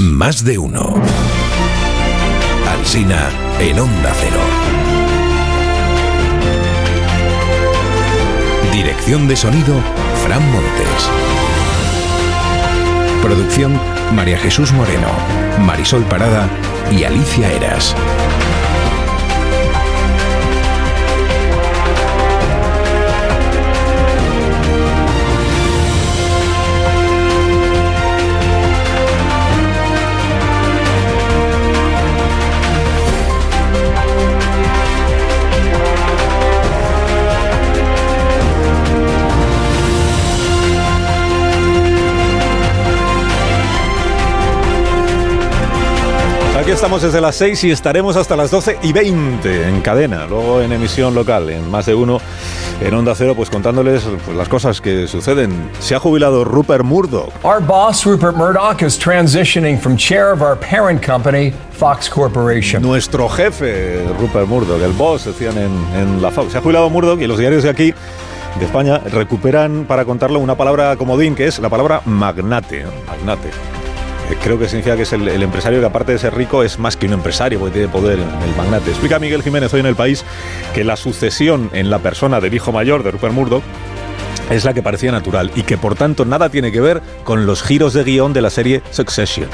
Más de uno. Alsina en Onda Cero. Dirección de sonido, Fran Montes. Producción, María Jesús Moreno, Marisol Parada y Alicia Eras. Aquí estamos desde las 6 y estaremos hasta las 12 y 20 en cadena, luego en emisión local, en más de uno, en Onda Cero, pues contándoles pues, las cosas que suceden. Se ha jubilado Rupert Murdoch. Our boss, Rupert Murdoch, is transitioning from chair of our parent company, Fox Corporation. Nuestro jefe, Rupert Murdoch, el boss, decían en, en la Fox. Se ha jubilado Murdoch y los diarios de aquí de España recuperan para contarlo una palabra comodín que es la palabra magnate. Magnate. Eh, Creo que significa que es el, el empresario que aparte de ser rico es más que un empresario porque tiene poder, el magnate. Explica Miguel Jiménez hoy en el país que la sucesión en la persona del hijo mayor de Rupert Murdoch es la que parecía natural y que por tanto nada tiene que ver con los giros de guion de la serie Succession.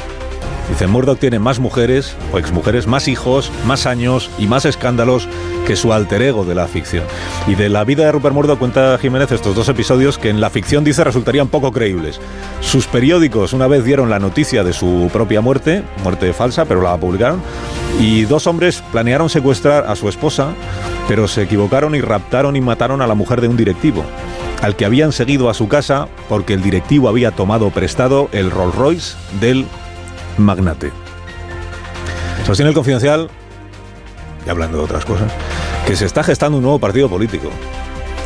Dice, Murdoch tiene más mujeres o exmujeres, más hijos, más años y más escándalos que su alter ego de la ficción. Y de la vida de Rupert Murdoch cuenta Jiménez estos dos episodios que en la ficción dice resultarían poco creíbles. Sus periódicos una vez dieron la noticia de su propia muerte, muerte falsa, pero la publicaron, y dos hombres planearon secuestrar a su esposa, pero se equivocaron y raptaron y mataron a la mujer de un directivo al que habían seguido a su casa porque el directivo había tomado prestado el Rolls Royce del magnate. Sostiene el confidencial, y hablando de otras cosas, que se está gestando un nuevo partido político,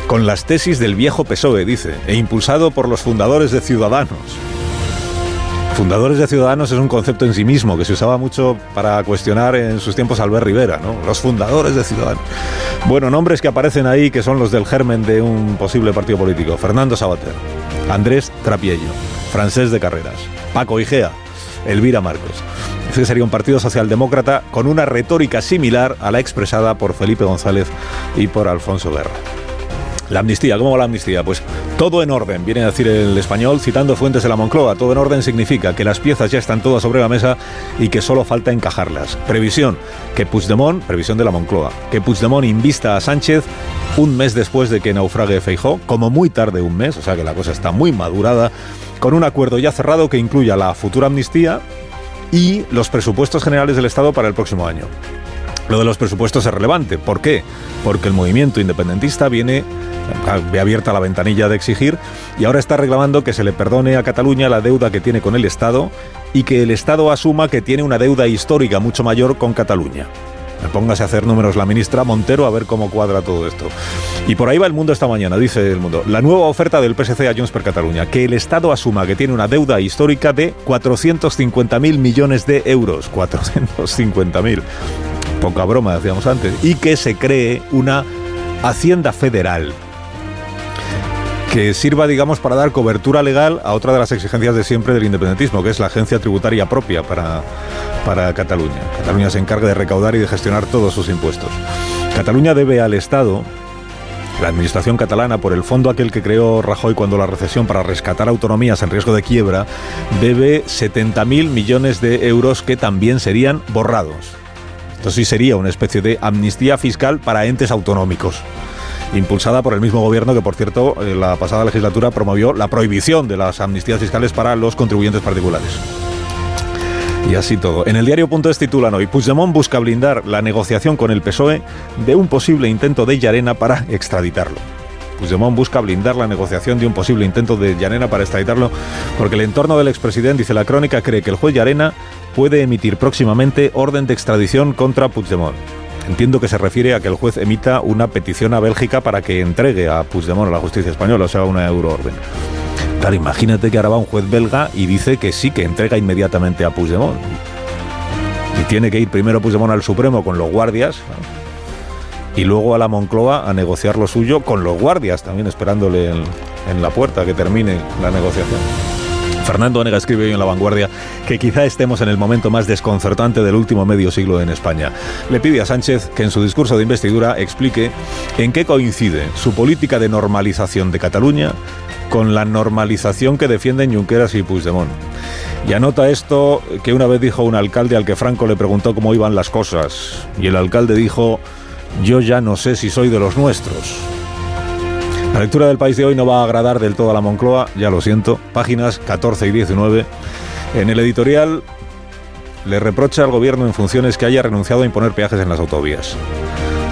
con las tesis del viejo PSOE, dice, e impulsado por los fundadores de Ciudadanos. Fundadores de Ciudadanos es un concepto en sí mismo que se usaba mucho para cuestionar en sus tiempos Albert Rivera, ¿no? Los fundadores de Ciudadanos. Bueno, nombres que aparecen ahí que son los del germen de un posible partido político. Fernando Sabater, Andrés Trapiello, Francés de Carreras, Paco Igea, Elvira Marcos. Ese sería un partido socialdemócrata con una retórica similar a la expresada por Felipe González y por Alfonso Guerra. La amnistía, ¿cómo va la amnistía? Pues todo en orden, viene a decir el español, citando fuentes de la Moncloa. Todo en orden significa que las piezas ya están todas sobre la mesa y que solo falta encajarlas. Previsión, que Puigdemont, previsión de la Moncloa, que Puigdemont invista a Sánchez un mes después de que naufrague Feijó, como muy tarde un mes, o sea que la cosa está muy madurada, con un acuerdo ya cerrado que incluya la futura amnistía y los presupuestos generales del Estado para el próximo año. Lo de los presupuestos es relevante. ¿Por qué? Porque el movimiento independentista viene ve abierta la ventanilla de exigir y ahora está reclamando que se le perdone a Cataluña la deuda que tiene con el Estado y que el Estado asuma que tiene una deuda histórica mucho mayor con Cataluña. Póngase a hacer números la ministra Montero a ver cómo cuadra todo esto. Y por ahí va el mundo esta mañana, dice el mundo. La nueva oferta del PSC a Junts per Cataluña, que el Estado asuma que tiene una deuda histórica de 450.000 millones de euros. 450.000. Poca broma, decíamos antes. Y que se cree una Hacienda Federal que sirva, digamos, para dar cobertura legal a otra de las exigencias de siempre del independentismo, que es la agencia tributaria propia para, para Cataluña. Cataluña se encarga de recaudar y de gestionar todos sus impuestos. Cataluña debe al Estado, la administración catalana, por el fondo aquel que creó Rajoy cuando la recesión para rescatar autonomías en riesgo de quiebra, debe 70.000 millones de euros que también serían borrados. Esto sí sería una especie de amnistía fiscal para entes autonómicos impulsada por el mismo gobierno que, por cierto, eh, la pasada legislatura promovió la prohibición de las amnistías fiscales para los contribuyentes particulares. Y así todo. En el diario.es titulan hoy, Puigdemont busca blindar la negociación con el PSOE de un posible intento de Llarena para extraditarlo. Puigdemont busca blindar la negociación de un posible intento de Llarena para extraditarlo porque el entorno del expresidente, dice la crónica, cree que el juez Llarena puede emitir próximamente orden de extradición contra Puigdemont. Entiendo que se refiere a que el juez emita una petición a Bélgica para que entregue a Puigdemont a la justicia española, o sea, una euroorden. Claro, imagínate que ahora va un juez belga y dice que sí, que entrega inmediatamente a Puigdemont. Y tiene que ir primero Puigdemont al Supremo con los guardias y luego a la Moncloa a negociar lo suyo con los guardias, también esperándole en, en la puerta que termine la negociación. Fernando Onega escribe hoy en La Vanguardia que quizá estemos en el momento más desconcertante del último medio siglo en España. Le pide a Sánchez que en su discurso de investidura explique en qué coincide su política de normalización de Cataluña con la normalización que defienden Junqueras y Puigdemont. Y anota esto que una vez dijo un alcalde al que Franco le preguntó cómo iban las cosas. Y el alcalde dijo, yo ya no sé si soy de los nuestros. La lectura del país de hoy no va a agradar del todo a la Moncloa, ya lo siento. Páginas 14 y 19. En el editorial le reprocha al gobierno en funciones que haya renunciado a imponer peajes en las autovías.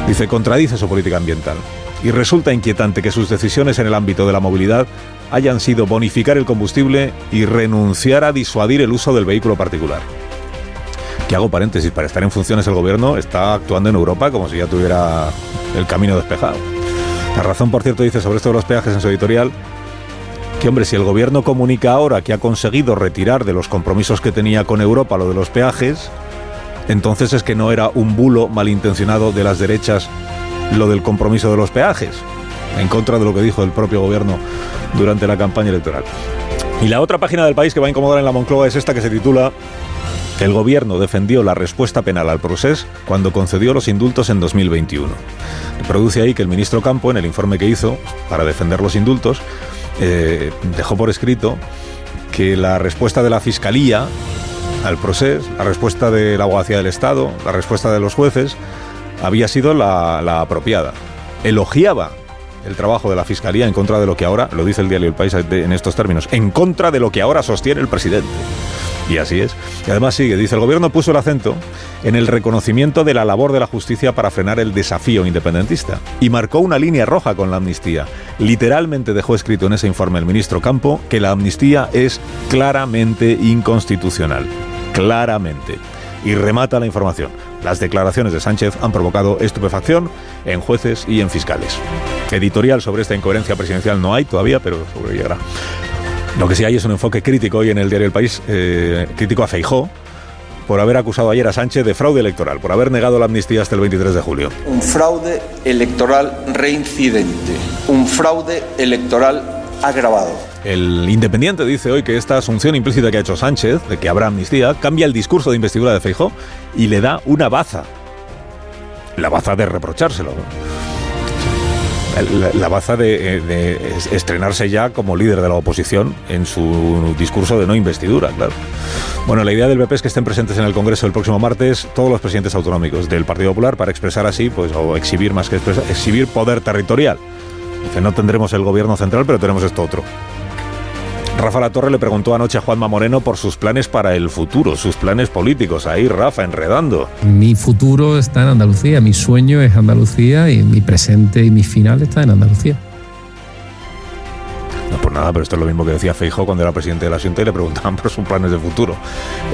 Dice, contradice su política ambiental. Y resulta inquietante que sus decisiones en el ámbito de la movilidad hayan sido bonificar el combustible y renunciar a disuadir el uso del vehículo particular. Que hago paréntesis, para estar en funciones el gobierno está actuando en Europa como si ya tuviera el camino despejado. La razón, por cierto, dice sobre esto de los peajes en su editorial, que hombre, si el gobierno comunica ahora que ha conseguido retirar de los compromisos que tenía con Europa lo de los peajes, entonces es que no era un bulo malintencionado de las derechas lo del compromiso de los peajes, en contra de lo que dijo el propio gobierno durante la campaña electoral. Y la otra página del país que va a incomodar en la Moncloa es esta que se titula El gobierno defendió la respuesta penal al proceso cuando concedió los indultos en 2021. Produce ahí que el ministro Campo, en el informe que hizo para defender los indultos, eh, dejó por escrito que la respuesta de la Fiscalía al proceso, la respuesta de la Abogacía del Estado, la respuesta de los jueces, había sido la, la apropiada. Elogiaba el trabajo de la Fiscalía en contra de lo que ahora, lo dice el diario El País en estos términos, en contra de lo que ahora sostiene el presidente. Y así es. Y además sigue, dice, el gobierno puso el acento en el reconocimiento de la labor de la justicia para frenar el desafío independentista y marcó una línea roja con la amnistía. Literalmente dejó escrito en ese informe el ministro Campo que la amnistía es claramente inconstitucional. Claramente. Y remata la información. Las declaraciones de Sánchez han provocado estupefacción en jueces y en fiscales. Editorial sobre esta incoherencia presidencial no hay todavía, pero que llegará. Lo que sí hay es un enfoque crítico hoy en el diario El País, eh, crítico a Feijó, por haber acusado ayer a Sánchez de fraude electoral, por haber negado la amnistía hasta el 23 de julio. Un fraude electoral reincidente, un fraude electoral agravado. El Independiente dice hoy que esta asunción implícita que ha hecho Sánchez, de que habrá amnistía, cambia el discurso de investidura de Feijó y le da una baza. La baza de reprochárselo la, baza de, de, estrenarse ya como líder de la oposición en su discurso de no investidura, claro. Bueno, la idea del BP es que estén presentes en el Congreso el próximo martes todos los presidentes autonómicos del Partido Popular para expresar así, pues, o exhibir más que expresar, exhibir poder territorial. Dice, no tendremos el gobierno central, pero tenemos esto otro. Rafa La Torre le preguntó anoche a Juanma Moreno por sus planes para el futuro, sus planes políticos. Ahí, Rafa, enredando. Mi futuro está en Andalucía, mi sueño es Andalucía y mi presente y mi final está en Andalucía. No por nada, pero esto es lo mismo que decía Feijo cuando era presidente de la Junta y le preguntaban por sus planes de futuro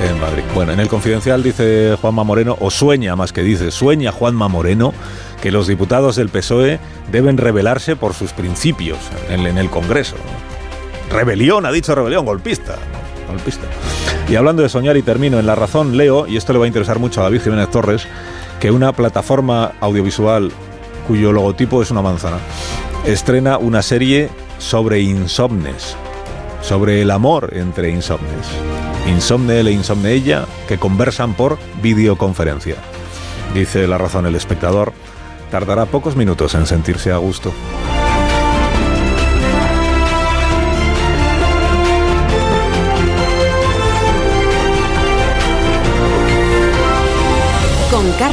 en Madrid. Bueno, en el confidencial dice Juanma Moreno, o sueña más que dice, sueña Juanma Moreno que los diputados del PSOE deben rebelarse por sus principios en el Congreso. Rebelión, ha dicho rebelión, golpista. Golpista. Y hablando de soñar y termino en La Razón, leo, y esto le va a interesar mucho a David Jiménez Torres, que una plataforma audiovisual cuyo logotipo es una manzana, estrena una serie sobre insomnes, sobre el amor entre insomnes. Insomne él e insomne ella, que conversan por videoconferencia. Dice La Razón el espectador, tardará pocos minutos en sentirse a gusto.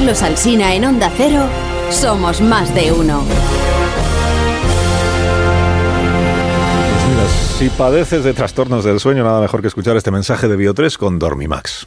Carlos Alsina en Onda Cero, somos más de uno. Si padeces de trastornos del sueño, nada mejor que escuchar este mensaje de Bio3 con Dormimax.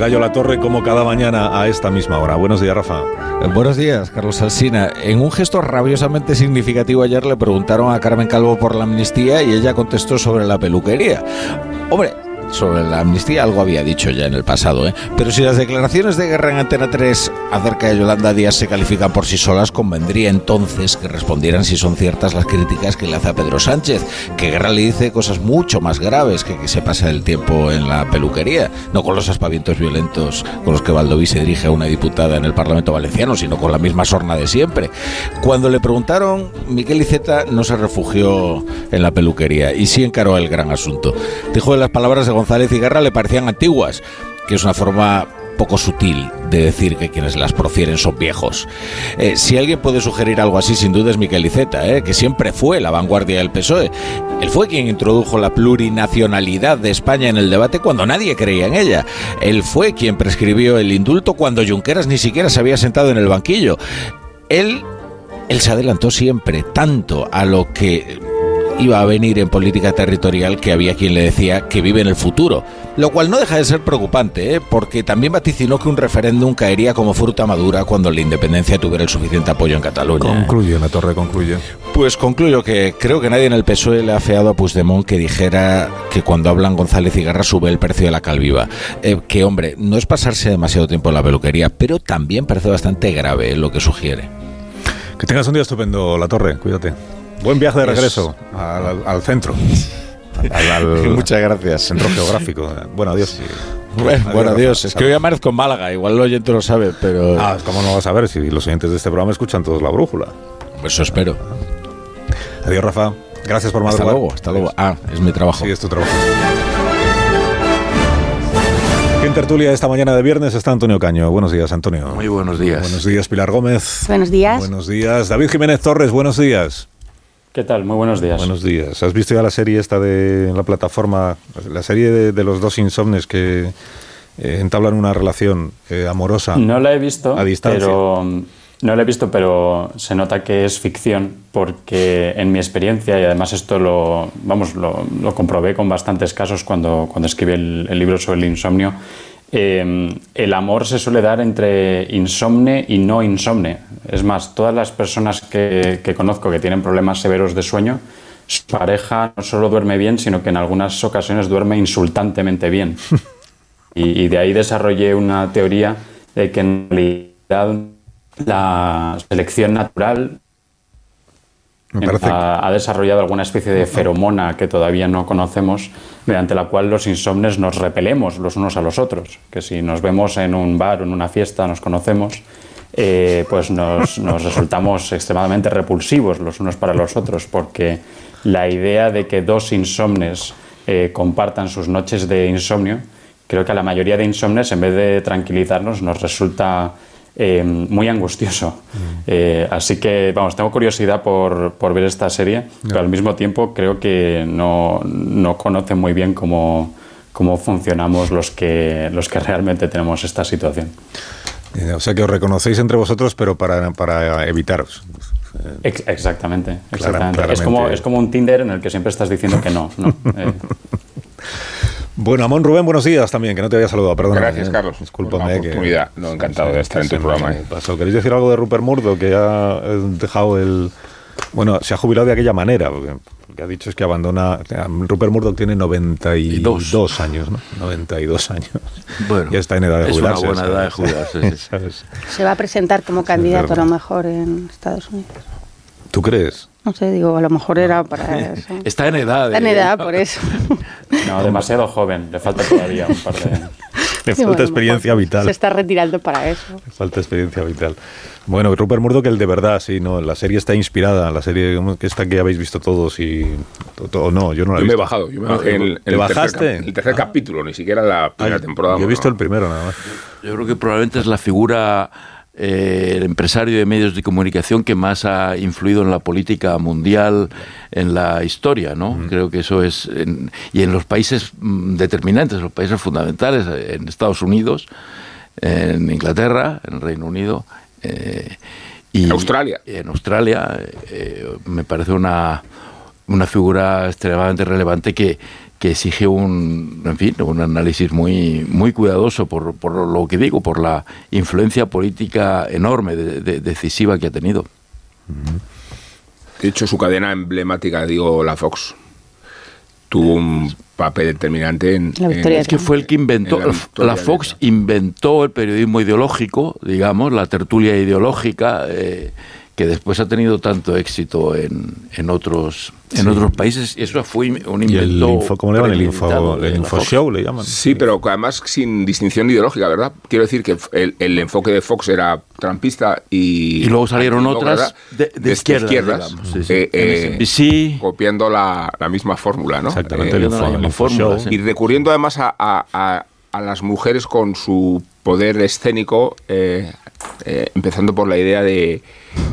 Gallo La Torre como cada mañana a esta misma hora. Buenos días, Rafa. Buenos días, Carlos Alsina. En un gesto rabiosamente significativo ayer le preguntaron a Carmen Calvo por la amnistía y ella contestó sobre la peluquería. Hombre, sobre la amnistía algo había dicho ya en el pasado, ¿eh? pero si las declaraciones de guerra en Antena 3 acerca de Yolanda Díaz se califican por sí solas, convendría entonces que respondieran si son ciertas las críticas que le hace a Pedro Sánchez, que Guerra le dice cosas mucho más graves que que se pasa el tiempo en la peluquería, no con los aspavientos violentos con los que Valdoví se dirige a una diputada en el Parlamento Valenciano, sino con la misma sorna de siempre. Cuando le preguntaron, Miquel Iceta no se refugió en la peluquería y sí encaró el gran asunto. Dijo de las palabras de González y Guerra le parecían antiguas, que es una forma poco sutil de decir que quienes las profieren son viejos. Eh, si alguien puede sugerir algo así, sin duda es Miquel Iceta, eh, que siempre fue la vanguardia del PSOE. Él fue quien introdujo la plurinacionalidad de España en el debate cuando nadie creía en ella. Él fue quien prescribió el indulto cuando Junqueras ni siquiera se había sentado en el banquillo. Él, él se adelantó siempre tanto a lo que iba a venir en política territorial que había quien le decía que vive en el futuro, lo cual no deja de ser preocupante, ¿eh? porque también vaticinó que un referéndum caería como fruta madura cuando la independencia tuviera el suficiente apoyo en Cataluña. Concluye, La Torre, concluye. Pues concluyo que creo que nadie en el PSOE le ha feado a Puigdemont que dijera que cuando hablan González y Guerra sube el precio de la calviva. Eh, que, hombre, no es pasarse demasiado tiempo en la peluquería, pero también parece bastante grave lo que sugiere. Que tengas un día estupendo, La Torre, cuídate. Buen viaje de regreso al, al- al centro. Al, al- Muchas gracias. Centro geográfico. Bueno, adiós. Bueno, bueno, adiós. Es que hoy amanezco en Málaga, igual el oyente lo sabe, pero Ah, ¿cómo no vas a ver si los oyentes de este programa escuchan todos la brújula? eso espero. Adiós, Rafa. Gracias por Hasta madrugar. luego, hasta luego. Ah, es mi trabajo. Sí, es tu trabajo. Aquí En tertulia esta mañana de viernes está Antonio Caño. Buenos días, Antonio. Muy buenos días. Buenos días, Pilar Gómez. Buenos días. Buenos días, David Jiménez Torres. Buenos días. ¿Qué tal? Muy buenos días. Buenos días. ¿Has visto ya la serie esta de la plataforma, la serie de, de los dos insomnes que eh, entablan una relación eh, amorosa? No la he visto, A distancia. pero no la he visto, pero se nota que es ficción porque en mi experiencia y además esto lo vamos lo, lo comprobé con bastantes casos cuando cuando escribí el, el libro sobre el insomnio. Eh, el amor se suele dar entre insomne y no insomne. Es más, todas las personas que, que conozco que tienen problemas severos de sueño, su pareja no solo duerme bien, sino que en algunas ocasiones duerme insultantemente bien. Y, y de ahí desarrollé una teoría de que en realidad la selección natural parece ha, ha desarrollado alguna especie de feromona que todavía no conocemos, mediante la cual los insomnes nos repelemos los unos a los otros. Que si nos vemos en un bar o en una fiesta, nos conocemos, eh, pues nos, nos resultamos extremadamente repulsivos los unos para los otros, porque la idea de que dos insomnes eh, compartan sus noches de insomnio, creo que a la mayoría de insomnes, en vez de tranquilizarnos, nos resulta eh, muy angustioso. Eh, así que, vamos, tengo curiosidad por, por ver esta serie, pero al mismo tiempo creo que no, no conocen muy bien cómo, cómo funcionamos los que, los que realmente tenemos esta situación. Eh, O sea que os reconocéis entre vosotros, pero para, para evitaros. Ex- exactamente. Clara- es, como, es como un Tinder en el que siempre estás diciendo que no. ¿no? Eh, Bueno, Amón Rubén, buenos días también, que no te había saludado, perdón. Gracias, Carlos, Discúlpame. que- oportunidad. No, encantado de estar en tu programa. pasó. ¿Queréis decir algo de Rupert Murdoch, que ha eh, dejado el... Bueno, se ha jubilado de aquella manera, porque, porque ha dicho es que abandona... Rupert Murdoch tiene 92 años, ¿no? 92 años. Bueno, ya está en edad de es una jubilarse. buena ¿sabes? edad de jubilarse, sí. ¿Sabes? Se va a presentar como candidato a lo mejor en Estados Unidos. ¿Tú crees? No sé, digo, a lo mejor era para eso. Está en edad. Está en edad, por eso. no, demasiado joven. Le falta todavía un par de... Le Sí, falta bueno, experiencia vital. Se está retirando para eso. Le falta experiencia vital. Bueno, Rupert Murdoch, el de verdad, sí, no, la serie está inspirada, la serie que esta que habéis visto todos y o- no, yo no la he Yo me he visto. bajado. Yo me Ah, bajé el, ¿Te el bajaste? Tercer, el tercer capítulo, ni siquiera la primera Ah, temporada. Yo he visto el primero nada más. Yo creo que probablemente es la figura, eh, el empresario de medios de comunicación que más ha influido en la política mundial, en la historia, ¿no? Creo que eso es. en- y en los países mm, determinantes, los países fundamentales, eh, en Estados Unidos, en Inglaterra, en el Reino Unido. eh, y En Australia. En Australia, eh, me parece una una figura extremadamente relevante que, que exige un, en fin, un análisis muy, muy cuidadoso por, por lo que digo, por la influencia política enorme, de- de- decisiva que ha tenido. De hecho, su cadena emblemática, digo, la Fox, tuvo un papel determinante en... La victoria en- Es que fue el que inventó, en la Fox inventó el periodismo ideológico, digamos, la tertulia ideológica, eh, que después ha tenido tanto éxito en, en otros en otros países. Y eso fue un Y el invento. info, ¿cómo le llaman? El info, el la show le llaman. Sí, pero además sin distinción ideológica, ¿verdad? Quiero decir que el, el enfoque de Fox era trumpista y... Y luego salieron otras de- de izquierdas, digamos, sí, sí. eh, eh, MSNBC. copiando la, la misma fórmula, ¿no? Exactamente, Eh, el Copiando info, la el misma info fórmula, show. sí. y recurriendo además a, a- a- a las mujeres con su poder escénico, eh, eh, empezando por la idea de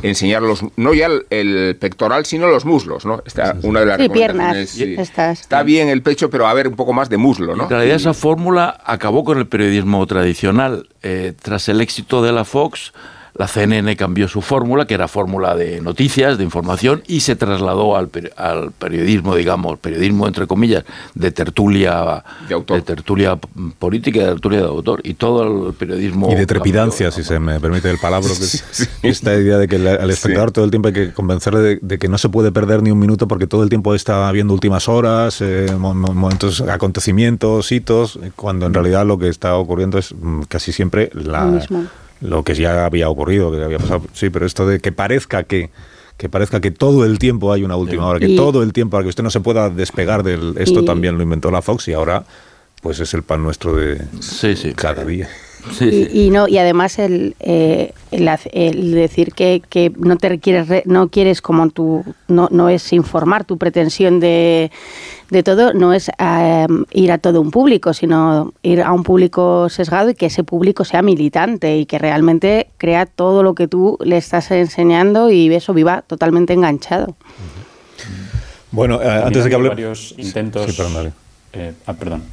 enseñar los, no ya el, el pectoral, sino los muslos, ¿no? Esta, una de las Sí, piernas. sí. Está bien el pecho, pero a ver un poco más de muslo, ¿no? En realidad esa fórmula acabó con el periodismo tradicional. Eh, tras el éxito de la Fox, la CNN cambió su fórmula, que era fórmula de noticias, de información, y se trasladó al, peri- al periodismo, digamos, periodismo entre comillas, de tertulia, De autor. tertulia p- política, de tertulia de autor, y todo el periodismo... Y de trepidancia, cambió, si se me permite el palabra, que es Sí. esta idea de que al espectador todo el tiempo hay que convencerle de, de que no se puede perder ni un minuto porque todo el tiempo está viendo últimas horas, eh, mo- mo- momentos, acontecimientos, hitos, cuando en realidad lo que está ocurriendo es mm, casi siempre la, Lo mismo. Lo que ya había ocurrido, que había pasado. Sí, pero esto de que parezca que que parezca que todo el tiempo hay una última hora, que Y- todo el tiempo, para que usted no se pueda despegar del... Esto Y- también lo inventó la Fox y ahora pues es el pan nuestro de Sí, sí. cada día. Sí, sí. Y, no y además el, eh, el, decir que, que no te quieres re- no quieres como tu no, no es informar tu pretensión de, de todo no es eh, ir a todo un público sino ir a un público sesgado y que ese público sea militante y que realmente crea todo lo que tú le estás enseñando y eso viva totalmente enganchado Bueno, eh, antes de que hable... varios intentos. Sí, perdón, dale. eh, ah, perdón.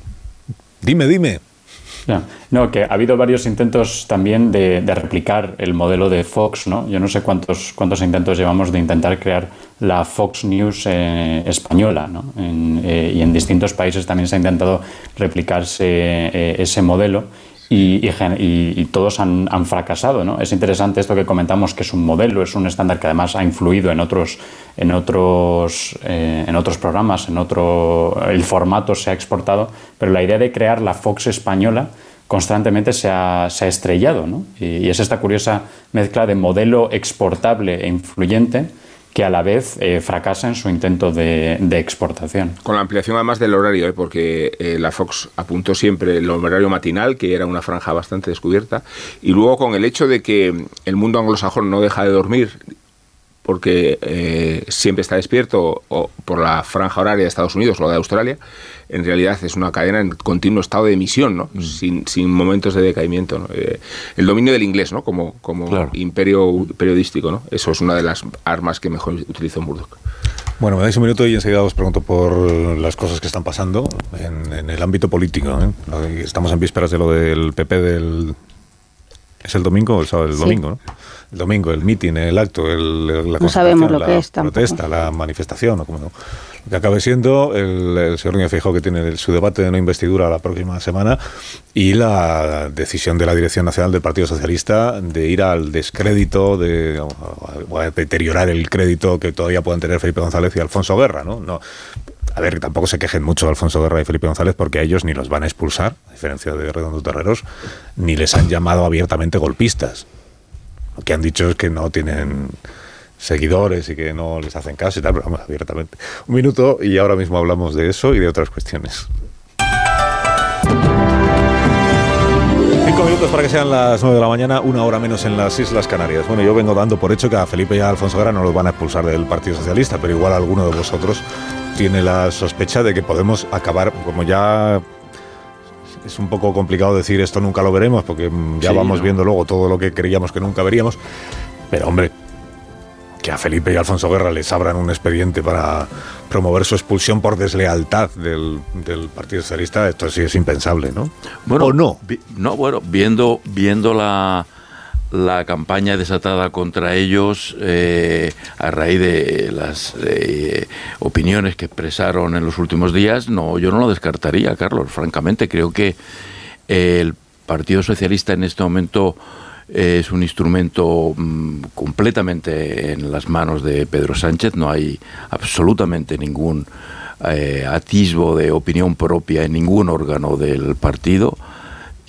Dime, dime. No, que ha habido varios intentos también de, de replicar el modelo de Fox, ¿no? Yo no sé cuántos, cuántos intentos llevamos de intentar crear la Fox News eh, española, ¿no? Eh, y en distintos países también se ha intentado replicarse eh, ese modelo y, y y todos han, han fracasado, ¿no? Es interesante esto que comentamos, que es un modelo, es un estándar que además ha influido en otros, en otros, eh, en otros programas, en otro, el formato se ha exportado, pero la idea de crear la Fox española constantemente se ha, se ha estrellado, ¿no? Y, y es esta curiosa mezcla de modelo exportable e influyente que a la vez eh, fracasa en su intento de, exportación. Con la ampliación además del horario, ¿eh? porque eh, la Fox apuntó siempre el horario matinal, que era una franja bastante descubierta, y luego con el hecho de que el mundo anglosajón no deja de dormir, porque eh, siempre está despierto o por la franja horaria de Estados Unidos o la de Australia, en realidad es una cadena en continuo estado de emisión, ¿no? sin, sin momentos de decaimiento. ¿no? Eh, el dominio del inglés ¿no? como, como Claro. imperio periodístico, ¿no? eso es una de las armas que mejor utilizó Murdoch. Bueno, me dais un minuto y enseguida os pregunto por las cosas que están pasando en, en el ámbito político. ¿eh? Estamos en vísperas de lo del PP del... ¿Es el domingo o el sábado? El Sí. domingo, ¿no? El domingo, el mitin, el acto, el, la No sabemos concentración, lo la que es tampoco. protesta, la manifestación, o como no. Lo que acabe siendo el, el señor Núñez Feijóo que tiene el- su debate de no investidura la próxima semana y la decisión de la Dirección Nacional del Partido Socialista de ir al descrédito, de, o a- o a deteriorar el crédito que todavía puedan tener Felipe González y Alfonso Guerra, ¿no? no a ver, tampoco se quejen mucho Alfonso Guerra y Felipe González porque a ellos ni los van a expulsar, a diferencia de Redondo Terreros, ni les han llamado abiertamente golpistas. Lo que han dicho es que no tienen seguidores y que no les hacen caso y tal, pero vamos, abiertamente. Un minuto y ahora mismo hablamos de eso y de otras cuestiones. Cinco minutos para que sean las nueve de la mañana, una hora menos en las Islas Canarias. Bueno, yo vengo dando por hecho que a Felipe y a Alfonso Guerra no los van a expulsar del Partido Socialista, pero igual alguno de vosotros tiene la sospecha de que podemos acabar, como ya es un poco complicado decir esto nunca lo veremos, porque mm, ya Sí, vamos ¿no? viendo luego todo lo que creíamos que nunca veríamos, pero hombre, que a Felipe y Alfonso Guerra les abran un expediente para promover su expulsión por deslealtad del, del Partido Socialista, esto sí es impensable, ¿no? Bueno, ¿O no? vi- no, bueno, viendo, viendo la, la campaña desatada contra ellos eh, a raíz de las eh, opiniones que expresaron en los últimos días, no, yo no lo descartaría, Carlos. Francamente, creo que el Partido Socialista en este momento es un instrumento mm, completamente en las manos de Pedro Sánchez. No hay absolutamente ningún eh, atisbo de opinión propia en ningún órgano del partido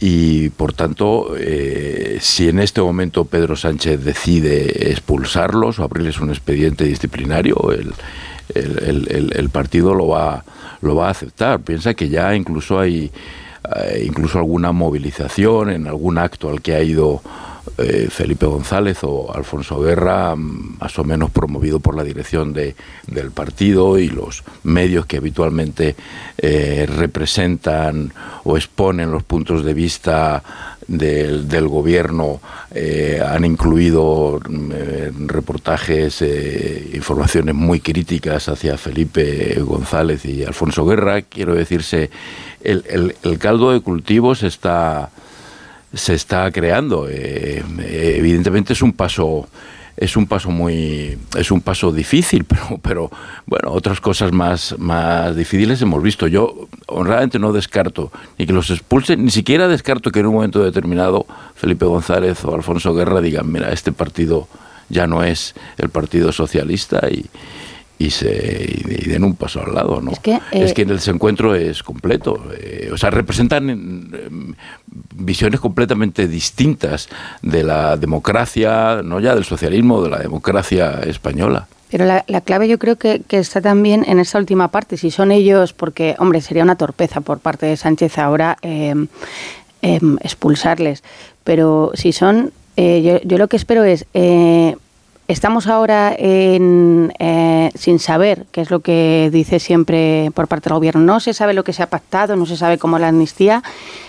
y por tanto, eh, si en este momento Pedro Sánchez decide expulsarlos o abrirles un expediente disciplinario, el, el, partido lo va, lo va a aceptar. Piensa que ya incluso hay eh, incluso alguna movilización en algún acto al que ha ido eh, Felipe González o Alfonso Guerra, mm, más o menos promovido por la dirección de, del partido y los medios que habitualmente eh, representan o exponen los puntos de vista del, del gobierno eh, han incluido mm, reportajes, informaciones muy críticas hacia Felipe González y Alfonso Guerra. Quiero decirse, el, el, el caldo de cultivos está se está creando. Eh, evidentemente es un paso es un paso muy es un paso difícil pero pero bueno otras cosas más más difíciles hemos visto yo honradamente no descarto ni que los expulsen ni siquiera descarto que en un momento determinado Felipe González o Alfonso Guerra digan mira este partido ya no es el partido socialista y, y se y den un paso al lado, ¿no? Es que, es que eh, el desencuentro es completo. Eh, o sea, representan em, visiones completamente distintas de la democracia, no ya del socialismo, de la democracia española. Pero la, clave yo creo que, está también en esa última parte. Si son ellos, porque, hombre, sería una torpeza por parte de Sánchez ahora em, em, expulsarles. Pero si son, eh, yo, yo, lo que espero es Estamos ahora en, eh, sin saber qué es lo que dice siempre por parte del gobierno. No se sabe lo que se ha pactado, no se sabe cómo la amnistía.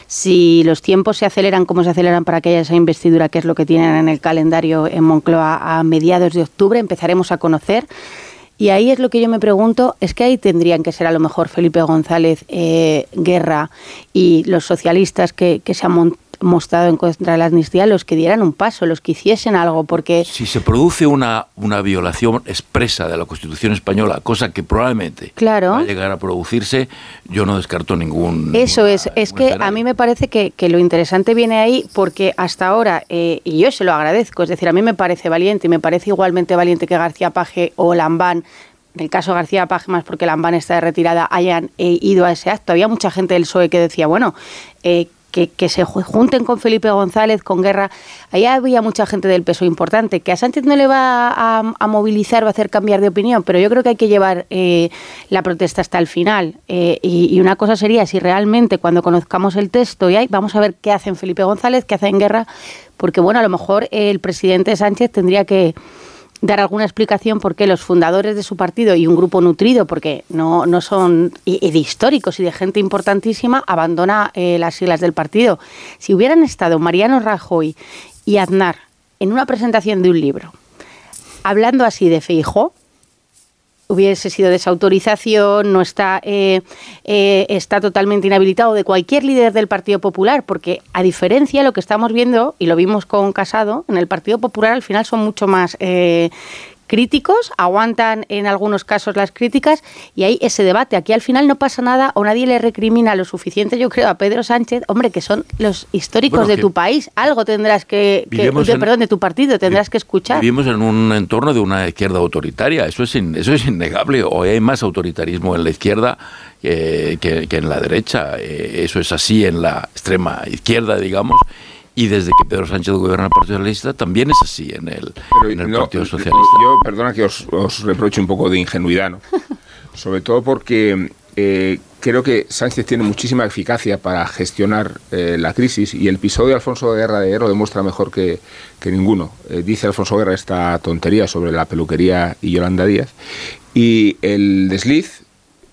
Si los tiempos se aceleran, cómo se aceleran para que haya esa investidura, que es lo que tienen en el calendario en Moncloa a mediados de octubre, empezaremos a conocer. Y ahí es lo que yo me pregunto, es que ahí tendrían que ser a lo mejor Felipe González, eh, Guerra y los socialistas que, que se han montado mostrado en contra de la amnistía los que dieran un paso, los que hiciesen algo, porque... Si se produce una, una violación expresa de la Constitución española, cosa que probablemente claro. va a llegar a producirse, yo no descarto ningún... Eso es, es que a mí me parece que, que, lo interesante viene ahí porque hasta ahora, eh, y yo se lo agradezco, es decir, a mí me parece valiente y me parece igualmente valiente que García Paje o Lambán en el caso García Paje, más porque Lambán está de retirada, hayan eh, ido a ese acto. Había mucha gente del PSOE que decía, bueno, eh, que, se junten con Felipe González, con Guerra. Ahí había mucha gente del peso importante, que a Sánchez no le va a, movilizar o a hacer cambiar de opinión, pero yo creo que hay que llevar eh, la protesta hasta el final. Eh, y, una cosa sería, si realmente cuando conozcamos el texto, y ahí vamos a ver qué hacen Felipe González, qué hacen Guerra, porque bueno, a lo mejor el presidente Sánchez tendría que dar alguna explicación por qué los fundadores de su partido y un grupo nutrido, porque no, no son de históricos y de gente importantísima, abandona eh, las siglas del partido. Si hubieran estado Mariano Rajoy y Aznar en una presentación de un libro, hablando así de Feijóo, hubiese sido desautorización, no está, eh, eh, está totalmente inhabilitado de cualquier líder del Partido Popular, porque a diferencia de lo que estamos viendo, y lo vimos con Casado, en el Partido Popular al final son mucho más eh, críticos, aguantan en algunos casos las críticas y hay ese debate. Aquí al final no pasa nada o nadie le recrimina lo suficiente, yo creo, a Pedro Sánchez, hombre, que son los históricos de tu país. Algo tendrás que, perdón, de tu partido, tendrás que escuchar. Vivimos en un entorno de una izquierda autoritaria, eso es, eso es innegable. Hoy hay más autoritarismo en la izquierda que, que en la derecha. Eh, eso es así en la extrema izquierda, digamos y desde que Pedro Sánchez gobierna el Partido Socialista también es así en el, en el Partido Socialista. Yo, perdona que os, reproche un poco de ingenuidad, ¿no? sobre todo porque eh, creo que Sánchez tiene muchísima eficacia para gestionar eh, la crisis y el episodio de Alfonso Guerra de Hierro demuestra mejor que, que ninguno. Eh, dice Alfonso Guerra esta tontería sobre la peluquería y Yolanda Díaz y el desliz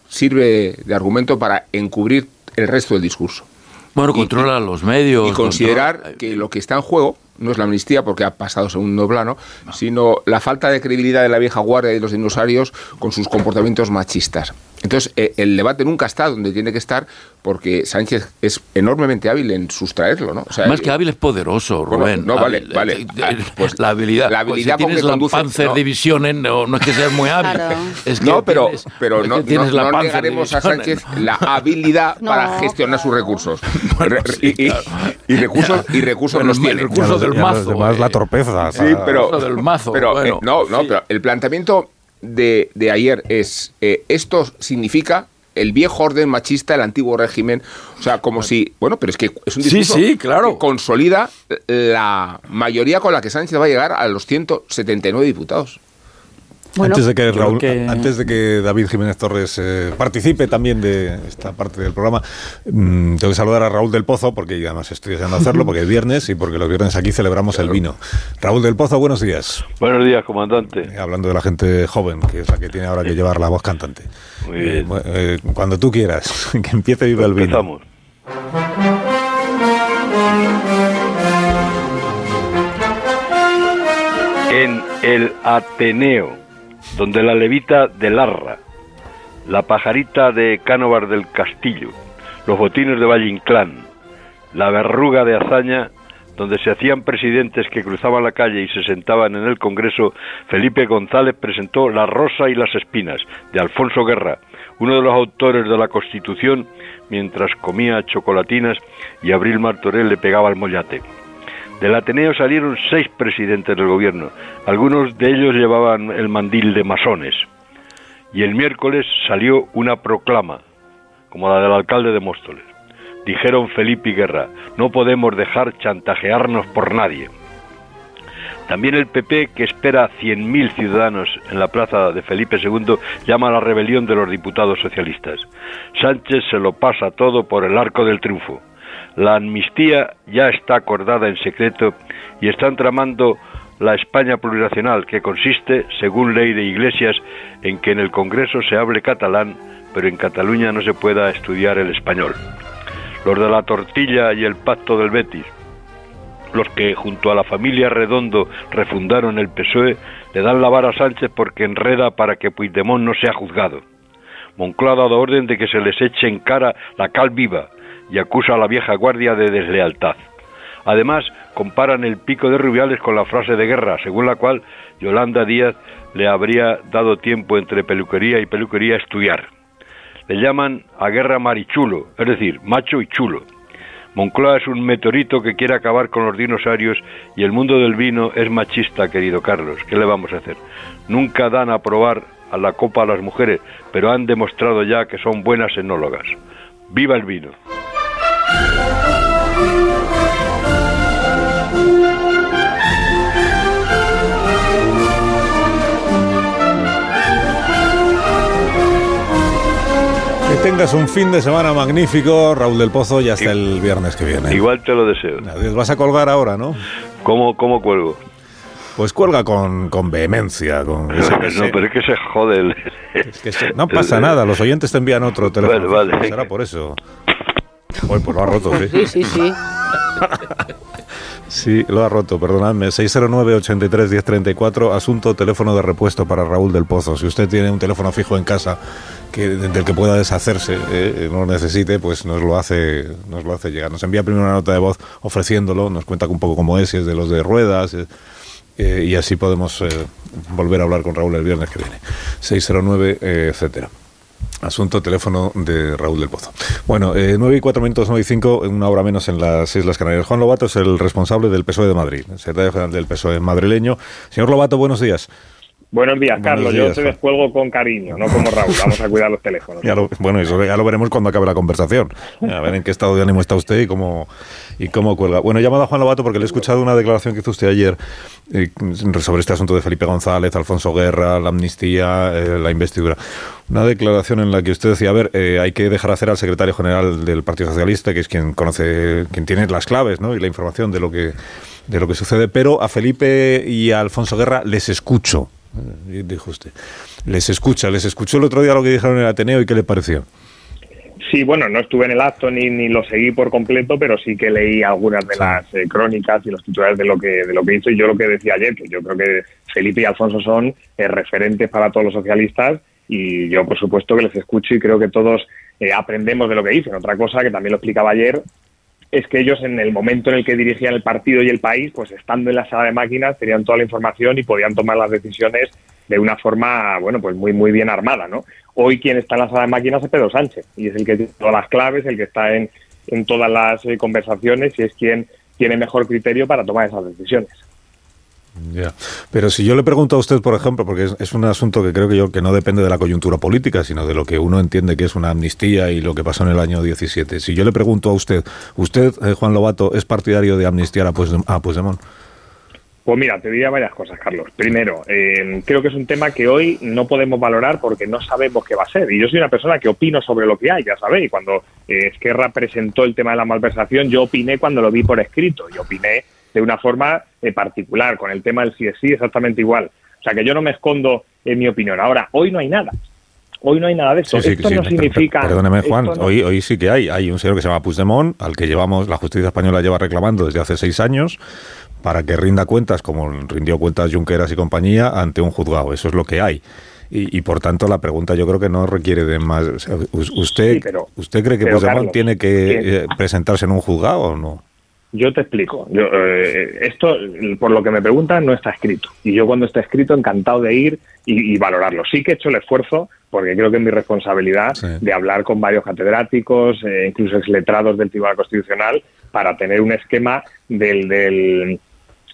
sirve de argumento para encubrir el resto del discurso. Bueno, controla los medios. Y considerar que lo que está en juego no es la amnistía porque ha pasado segundo plano, sino la falta de credibilidad de la vieja guardia y de los dinosaurios con sus comportamientos machistas. Entonces, eh, el debate nunca está donde tiene que estar porque Sánchez es enormemente hábil en sustraerlo, ¿no? O sea, Más que hábil es poderoso, Bueno, Rubén. no, vale, Hábil, vale. eh, Ah, eh, pues la habilidad. la Pues habilidad si con tienes la conduce- Panzer no. Divisiones, no, no es que seas muy hábil. Claro. Es que no, pero, tienes- pero es no, que tienes no- la no negaremos a Sánchez la habilidad No. para gestionar sus recursos. Bueno, sí, y, y- claro. y recursos, y recursos Bueno, los el tiene. recurso del mazo. demás la eh. torpeza. Sí, pero, Eso del mazo, pero, bueno. eh, no, no, pero el planteamiento de, de ayer es eh, esto significa el viejo orden machista, el antiguo régimen, o sea, como si, bueno, pero es que es un Sí, discurso sí, claro. que consolida la mayoría con la que Sánchez va a llegar a los 179 diputados. Bueno, antes de que Raúl- que- antes de que David Jiménez Torres eh, participe también de esta parte del programa, mm, tengo que saludar a Raúl del Pozo, porque yo además estoy deseando hacerlo, porque es viernes y porque los viernes aquí celebramos el vino. Raúl del Pozo, buenos días. Buenos días, comandante. Eh, Hablando de la gente joven, que es la que tiene ahora que llevar la voz cantante. Muy Eh, bien. eh, cuando tú quieras, que empiece Viva el Vino. Empezamos. En el Ateneo, donde la levita de Larra, la pajarita de Cánovar del Castillo, los botines de Valle Inclán, la verruga de Azaña, donde se hacían presidentes que cruzaban la calle y se sentaban en el Congreso, Felipe González presentó La Rosa y las Espinas, de Alfonso Guerra, uno de los autores de la Constitución, mientras comía chocolatinas y Abril Martorell le pegaba al mollate. Del Ateneo salieron seis presidentes del gobierno, algunos de ellos llevaban el mandil de masones. Y el miércoles salió una proclama, como la del alcalde de Móstoles. Dijeron Felipe y Guerra, no podemos dejar chantajearnos por nadie. También el PP, que espera 100.000 ciudadanos en la plaza de Felipe II, llama a la rebelión de los diputados socialistas. Sánchez se lo pasa todo por el arco del triunfo. La amnistía ya está acordada en secreto y están tramando la España plurinacional, que consiste, según ley de Iglesias, en que en el Congreso se hable catalán, pero en Cataluña no se pueda estudiar el español. Los de la tortilla y el pacto del Betis, los que junto a la familia Redondo refundaron el PSOE, le dan la vara a Sánchez porque enreda para que Puigdemont no sea juzgado. Moncloa ha dado orden de que se les eche en cara la cal viva y acusa a la vieja guardia de deslealtad. Además, comparan el pico de Rubiales con la frase de guerra, según la cual Yolanda Díaz le habría dado tiempo entre peluquería y peluquería a estudiar. Le llaman a guerra marichulo, es decir, macho y chulo. Moncloa es un meteorito que quiere acabar con los dinosaurios y el mundo del vino es machista, querido Carlos. ¿Qué le vamos a hacer? Nunca dan a probar a la copa a las mujeres, pero han demostrado ya que son buenas enólogas. ¡Viva el vino! Que tengas un fin de semana magnífico, Raúl del Pozo, y hasta el viernes que viene. Igual te lo deseo. Adiós, vas a colgar ahora, ¿no? ¿Cómo, cómo cuelgo? Pues cuelga con, con vehemencia. Con ese- No, pero es que se jode el... que se- no pasa nada, los oyentes te envían otro teléfono. Vale, vale. Será por eso. Uy, pues lo ha roto, sí. sí, sí, sí. Sí, lo ha roto, perdonadme. 609-83-1034, asunto teléfono de repuesto para Raúl del Pozo. Si usted tiene un teléfono fijo en casa que, del que pueda deshacerse, eh, no lo necesite, pues nos lo, hace, nos lo hace llegar. Nos envía primero una nota de voz ofreciéndolo, nos cuenta un poco cómo es, si es de los de ruedas, eh, eh, y así podemos eh, volver a hablar con Raúl el viernes que viene. 609, eh, etcétera. Asunto teléfono de Raúl del Pozo. Bueno, eh, 9 y 4 minutos, 9 y 5, una hora menos en las Islas Canarias. Juan Lobato es el responsable del PSOE de Madrid, secretario general del PSOE madrileño. Señor Lobato, buenos días. Buenos días, Buenos Carlos. días, Yo te descuelgo con cariño, no como Raúl. Vamos a cuidar los teléfonos. Ya lo- bueno, eso ya lo veremos cuando acabe la conversación. A ver en qué estado de ánimo está usted y cómo, y cómo cuelga. Bueno, he llamado a Juan Lobato porque le he escuchado una declaración que hizo usted ayer eh, sobre este asunto de Felipe González, Alfonso Guerra, la amnistía, eh, la investidura. Una declaración en la que usted decía, a ver, eh, hay que dejar hacer al secretario general del Partido Socialista, que es quien conoce, quien tiene las claves ¿no? y la información de lo que de lo que sucede, pero a Felipe y a Alfonso Guerra les escucho, dijo usted. Les escucha, les escuchó el otro día lo que dijeron en el Ateneo y qué le pareció. Sí, bueno, no estuve en el acto ni, ni lo seguí por completo, pero sí que leí algunas de las eh, crónicas y los titulares de lo que de lo que hizo y yo lo que decía ayer, que yo creo que Felipe y Alfonso son eh, referentes para todos los socialistas y yo por supuesto que les escucho y creo que todos eh, aprendemos de lo que dicen. Otra cosa que también lo explicaba ayer es que ellos en el momento en el que dirigían el partido y el país, pues estando en la sala de máquinas tenían toda la información y podían tomar las decisiones de una forma, bueno, pues muy muy bien armada, ¿no? Hoy quien está en la sala de máquinas es Pedro Sánchez y es el que tiene todas las claves, el que está en, en todas las eh, conversaciones y es quien tiene mejor criterio para tomar esas decisiones. Ya. Pero si yo le pregunto a usted, por ejemplo, porque es, un asunto que creo que yo que no depende de la coyuntura política, sino de lo que uno entiende que es una amnistía y lo que pasó en el año 17. Si yo le pregunto a usted, ¿usted, eh, Juan Lobato, es partidario de amnistiar a, Puigdemont? Pues mira, te diría varias cosas, Carlos. Primero, eh, creo que es un tema que hoy no podemos valorar porque no sabemos qué va a ser. Y yo soy una persona que opino sobre lo que hay, ya sabéis. Cuando eh, Esquerra presentó el tema de la malversación, yo opiné cuando lo vi por escrito. Y opiné de una forma eh, particular, con el tema del sí sí exactamente igual. O sea que yo no me escondo en mi opinión. Ahora, hoy no hay nada. Hoy no hay nada de eso. Esto no significa. Perdóneme, Juan, hoy, hoy sí que hay. Hay un señor que se llama Puigdemont, al que llevamos, la justicia española lleva reclamando desde hace seis años para que rinda cuentas, como rindió cuentas Junqueras y compañía, ante un juzgado. Eso es lo que hay. Y, por tanto la pregunta yo creo que no requiere de más. ¿Usted, ¿usted cree que Puigdemont tiene que eh, presentarse en un juzgado o no? Yo te explico. Yo, eh, esto, por lo que me preguntan, no está escrito. Y yo cuando está escrito, encantado de ir y, valorarlo. Sí que he hecho el esfuerzo, porque creo que es mi responsabilidad, de hablar con varios catedráticos, eh, incluso exletrados del Tribunal Constitucional, para tener un esquema del, del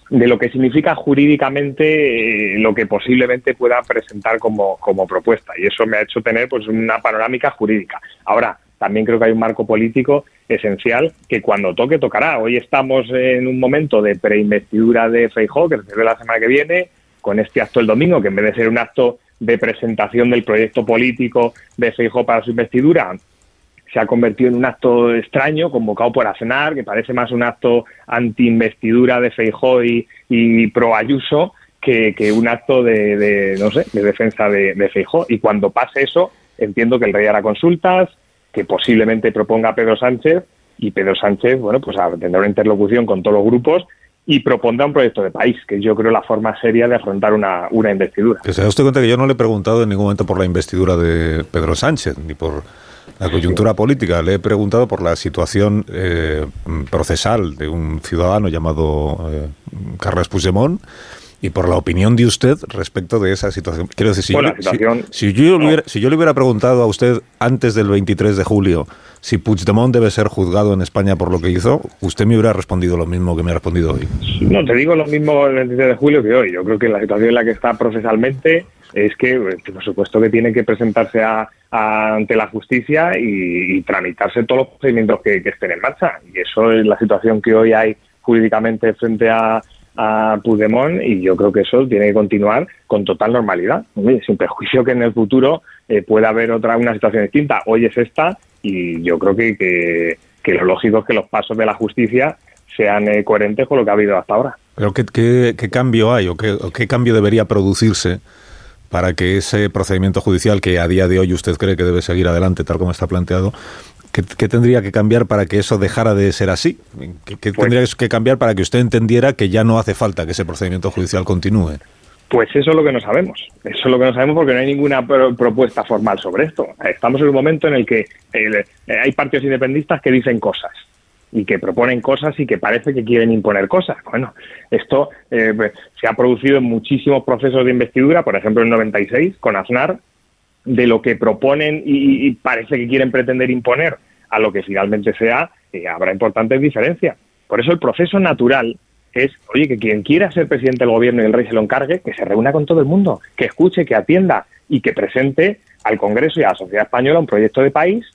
de lo que significa jurídicamente eh, lo que posiblemente pueda presentar como, como propuesta. Y eso me ha hecho tener pues una panorámica jurídica. Ahora, también creo que hay un marco político esencial que cuando toque tocará. Hoy estamos en un momento de preinvestidura de Feijóo, que se la semana que viene, con este acto el domingo, que en vez de ser un acto de presentación del proyecto político de Feijóo para su investidura, se ha convertido en un acto extraño, convocado por Aznar, que parece más un acto anti-investidura de Feijóo y, pro Ayuso que, un acto de, no sé, de defensa de, de Feijóo. Y cuando pase eso, entiendo que el rey hará consultas, que posiblemente proponga Pedro Sánchez y Pedro Sánchez, bueno, pues tendrá una interlocución con todos los grupos y propondrá un proyecto de país, que yo creo la forma seria de afrontar una, una investidura. Que se da usted cuenta que yo no le he preguntado en ningún momento por la investidura de Pedro Sánchez, ni por la coyuntura política, le he preguntado por la situación eh, procesal de un ciudadano llamado eh, Carles Puigdemont, y por la opinión de usted respecto de esa situación. Quiero decir, si, yo, le hubiera, preguntado a usted antes del 23 de julio si Puigdemont debe ser juzgado en España por lo que hizo, usted me hubiera respondido lo mismo que me ha respondido hoy. No, te digo lo mismo el 23 de julio que hoy. Yo creo que la situación en la que está procesalmente es que, por supuesto, que tiene que presentarse ante la justicia y, tramitarse todos los procedimientos que estén en marcha. Y eso es la situación que hoy hay jurídicamente frente a a Puigdemont y yo creo que eso tiene que continuar con total normalidad, sin perjuicio que en el futuro eh, pueda haber otra una situación distinta. Hoy es esta y yo creo que, que, lo lógico es que los pasos de la justicia sean eh, coherentes con lo que ha habido hasta ahora. Pero ¿qué, qué, qué cambio hay o qué, o qué cambio debería producirse para que ese procedimiento judicial que a día de hoy usted cree que debe seguir adelante tal como está planteado ¿Qué, tendría que cambiar para que eso dejara de ser así? ¿Qué, pues tendría que cambiar para que usted entendiera que ya no hace falta que ese procedimiento judicial continúe? Pues eso es lo que no sabemos. Eso es lo que no sabemos porque no hay ninguna propuesta formal sobre esto. Estamos en un momento en el que eh, hay partidos independentistas que dicen cosas y que proponen cosas y que parece que quieren imponer cosas. Bueno, esto eh, se ha producido en muchísimos procesos de investidura, por ejemplo en 96 con Aznar, de lo que proponen y, parece que quieren pretender imponer a lo que finalmente sea, eh, habrá importantes diferencias. Por eso el proceso natural es, oye, que quien quiera ser presidente del gobierno y el rey se lo encargue, que se reúna con todo el mundo, que escuche, que atienda y que presente al Congreso y a la sociedad española un proyecto de país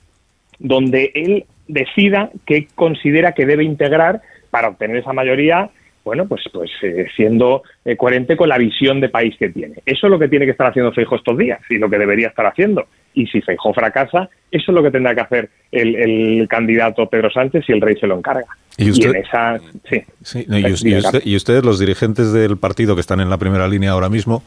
donde él decida qué considera que debe integrar para obtener esa mayoría bueno, pues, pues eh, siendo eh, coherente con la visión de país que tiene. Eso es lo que tiene que estar haciendo Feijóo estos días y lo que debería estar haendo. Y si Feijóo fracasa, eso es lo que tendrá que hacer el, candidato Pedro Sánchez si el rey se lo encarga. Y, usted, y, ustedes, los dirigentes del partido que están en la primera línea ahora mismo,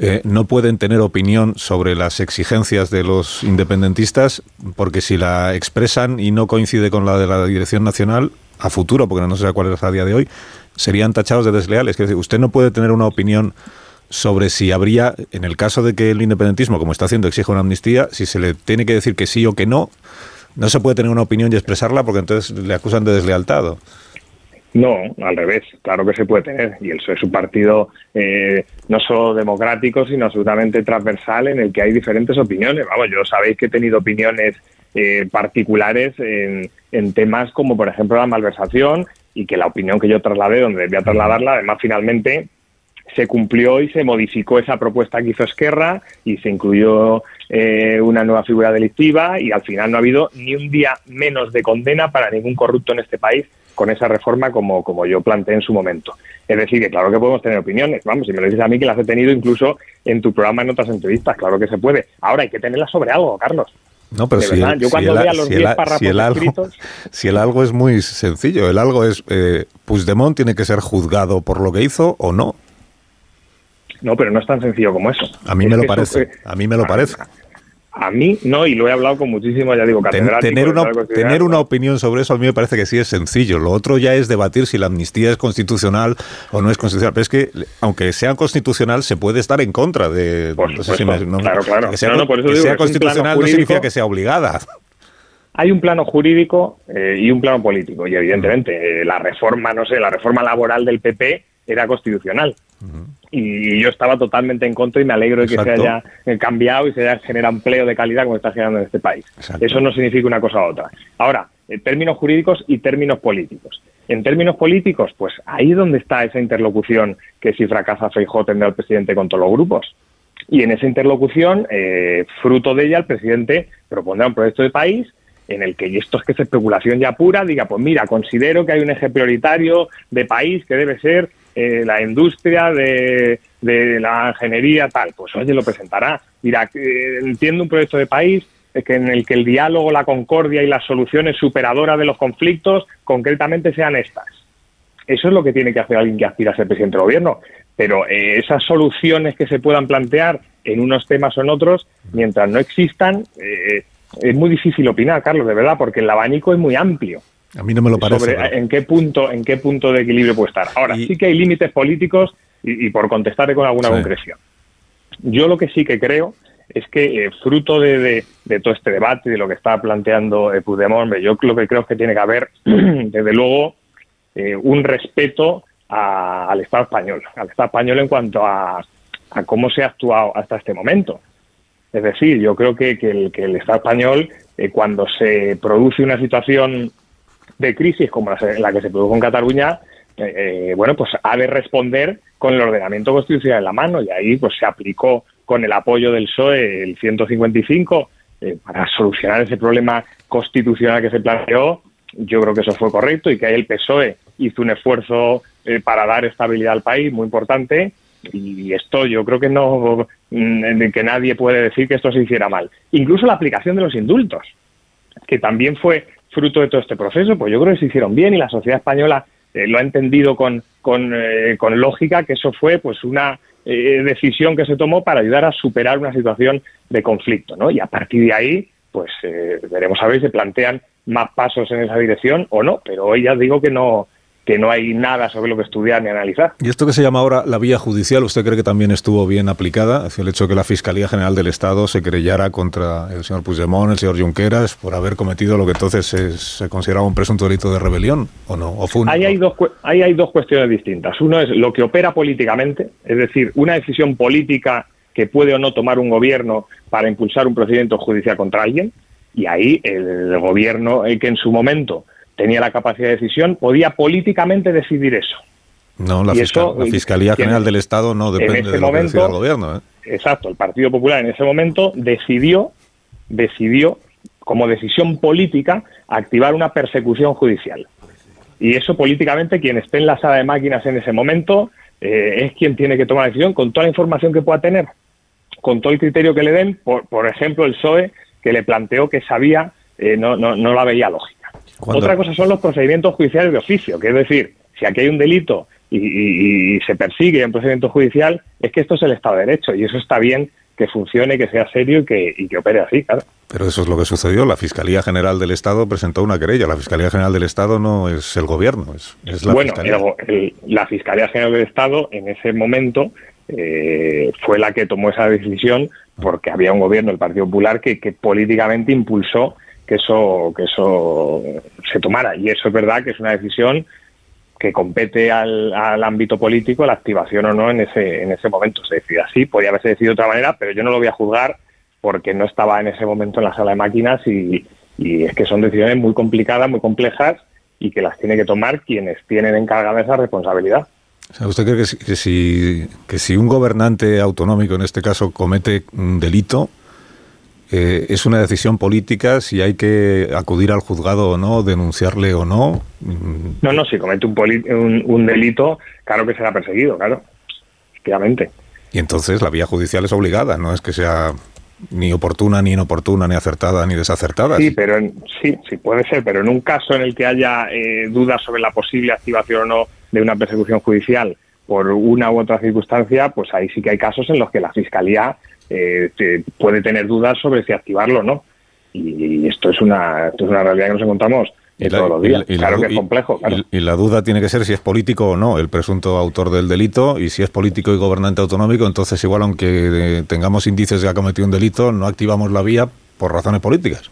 eh, no pueden tener opinión sobre las exigencias de los independentistas porque si la expresan y no coincide con la de la dirección nacional, a futuro, porque no sé cuál es a día de hoy, serían tachados de desleales. Es decir, usted no puede tener una opinión sobre si habría, en el caso de que el independentismo, como está haciendo, exija una amnistía, si se le tiene que decir que sí o que no, no se puede tener una opinión y expresarla porque entonces le acusan de deslealtad. No, al revés, claro que se puede tener. Y el PSOE es un partido eh, no solo democrático, sino absolutamente transversal en el que hay diferentes opiniones. Vamos, yo sabéis que he tenido opiniones eh, particulares en, en, temas como, por ejemplo, la malversación y que la opinión que yo trasladé, donde debía trasladarla, además finalmente se cumplió y se modificó esa propuesta que hizo Esquerra y se incluyó eh, una nueva figura delictiva y al final no ha habido ni un día menos de condena para ningún corrupto en este país con esa reforma como, como yo planteé en su momento. Es decir, que claro que podemos tener opiniones, vamos, si me lo dices a mí que las he tenido incluso en tu programa en otras entrevistas, claro que se puede. Ahora hay que tenerlas sobre algo, Carlos. No, pero si el, yo cuando si el- si el- 10 párrafos si el algo, escritos- si el algo es muy sencillo, el algo es eh, Puigdemont tiene que ser juzgado por lo que hizo o no. No, pero no es tan sencillo como eso. A mí Es me lo eso parece, a mí me lo parece. A mí no, y lo he hablado con muchísimos, ya digo, catedráticos. tener, una, constitucional. tener una opinión sobre eso a mí me parece que sí es sencillo. Lo otro ya es debatir si la amnistía es constitucional o no es constitucional. Pero es que, aunque sea constitucional, se puede estar en contra de... no sé si me- no- Claro, claro. Que sea, No, por eso que digo sea constitucional no significa que sea obligada. Hay un plano jurídico eh, y un plano político, y evidentemente eh, la reforma, no sé, la reforma laboral del PP era constitucional. Y yo estaba totalmente en contra y me alegro de que se haya eh, cambiado y se haya generado empleo de calidad como está generando en este país. Eso no significa una cosa u otra. Ahora, eh, términos jurídicos y términos políticos. En términos políticos, pues ahí es donde está esa interlocución que si fracasa Feijóo tendrá el presidente con todos los grupos. Y en esa interlocución, eh, fruto de ella, el presidente propondrá un proyecto de país en el que, y esto es que es especulación ya pura, diga, pues mira, considero que hay un eje prioritario de país que debe ser eh, la industria de, de la ingeniería, tal. Pues oye, lo presentará. Dirá, eh, entiendo un proyecto de país eh, que en el que el diálogo, la concordia y las soluciones superadoras de los conflictos concretamente sean estas. Eso es lo que tiene que hacer alguien que aspira a ser presidente del gobierno. Pero eh, esas soluciones que se puedan plantear en unos temas o en otros, mientras no existan, eh, es muy difícil opinar, Carlos, de verdad, porque el abanico es muy amplio A mí no me lo parece. sobre pero- en qué punto en qué punto de equilibrio puede estar. Ahora sí que hay límites políticos y, y por contestarle con alguna Sí. concreción. Yo lo que sí que creo es que eh, fruto de, de- de todo este debate y de lo que está planteando eh, Puigdemont, yo lo que creo es que tiene que haber, desde luego, eh, un respeto a- al Estado español, al Estado español en cuanto a, a cómo se ha actuado hasta este momento. Es decir, yo creo que, que el, que el Estado español, eh, cuando se produce una situación de crisis como la, que se produjo en Cataluña, eh, eh, bueno, pues ha de responder con el ordenamiento constitucional en la mano y ahí pues se aplicó con el apoyo del PSOE el 155 eh, para solucionar ese problema constitucional que se planteó. Yo creo que eso fue correcto y que ahí el PSOE hizo un esfuerzo eh, para dar estabilidad al país muy importante y esto yo creo que no mm, que nadie puede decir que esto se hiciera mal. Incluso la aplicación de los indultos que también fue fruto de todo este proceso, pues yo creo que se hicieron bien y la sociedad española eh, lo ha entendido con, con, eh, con lógica, que eso fue pues una eh, decisión que se tomó para ayudar a superar una situación de conflicto, ¿no? Y a partir de ahí, pues eh, veremos a ver si se plantean más pasos en esa dirección o no, pero hoy ya digo que no que no hay nada sobre lo que estudiar ni analizar. ¿Y esto que se llama ahora la vía judicial, usted cree que también estuvo bien aplicada? Decir, el hecho de que la Fiscalía General del Estado se querellara contra el señor Puigdemont, el señor Junqueras, por haber cometido lo que entonces se, se consideraba un presunto delito de rebelión, ¿o no? ¿O fue un- Ahí hay, dos, ahí hay dos cuestiones distintas. Uno es lo que opera políticamente, es decir, una decisión política que puede o no tomar un gobierno para impulsar un procedimiento judicial contra alguien, y ahí el gobierno que en su momento tenía la capacidad de decisión podía políticamente decidir eso. No, la, y fiscal- eso, la Fiscalía General del Estado no en depende ese de lo que decida el momento- gobierno. ¿eh? Exacto, el Partido Popular en ese momento decidió, decidió como decisión política activar una persecución judicial. Y eso políticamente quien esté en la sala de máquinas en ese momento eh, es quien tiene que tomar la decisión con toda la información que pueda tener, con todo el criterio que le den, por, por ejemplo el PSOE que le planteó que sabía, eh, no, no, no la veía lógica. ¿Cuándo? Otra cosa son los procedimientos judiciales de oficio, que es decir, si aquí hay un delito y, y- y se persigue un procedimiento judicial, es que esto es el Estado de Derecho y eso está bien que funcione, que sea serio y que, y que opere así, claro. Pero eso es lo que sucedió. La Fiscalía General del Estado presentó una querella. La Fiscalía General del Estado no es el gobierno, es, es la bueno, Fiscalía. el- la Fiscalía General del Estado en ese momento eh, fue la que tomó esa decisión porque había un gobierno, el Partido Popular, que, que políticamente impulsó que eso, que eso se tomara. Y eso es verdad que es una decisión que compete al, al, ámbito político la activación o no en ese, en ese momento. Se decide así, podía haberse decidido de otra manera, pero yo no lo voy a juzgar porque no estaba en ese momento en la sala de máquinas y, y es que son decisiones muy complicadas, muy complejas y que las tiene que tomar quienes tienen encargada esa responsabilidad. ¿Usted cree que, si, que si un gobernante autonómico, en este caso, comete un delito, eh, es una decisión política si hay que acudir al juzgado o no, denunciarle o no? No, no, si comete un, un, un delito, claro que será perseguido, claro, efectivamente. Y entonces la vía judicial es obligada, no es que sea ni oportuna, ni inoportuna, ni acertada, ni desacertada. Sí, pero en, sí, sí puede ser, pero en un caso en el que haya eh, dudas sobre la posible activación o no de una persecución judicial por una u otra circunstancia, pues ahí sí que hay casos en los que la Fiscalía eh, te, puede tener dudas sobre si activarlo o no. Y, esto es una esto es una realidad que nos encontramos y la, todos los días. Y, claro la, que es complejo. Claro. Y, la duda tiene que ser si es político o no el presunto autor del delito, y si es político y gobernante autonómico, entonces igual aunque tengamos índices de que ha cometido un delito, no activamos la vía por razones políticas.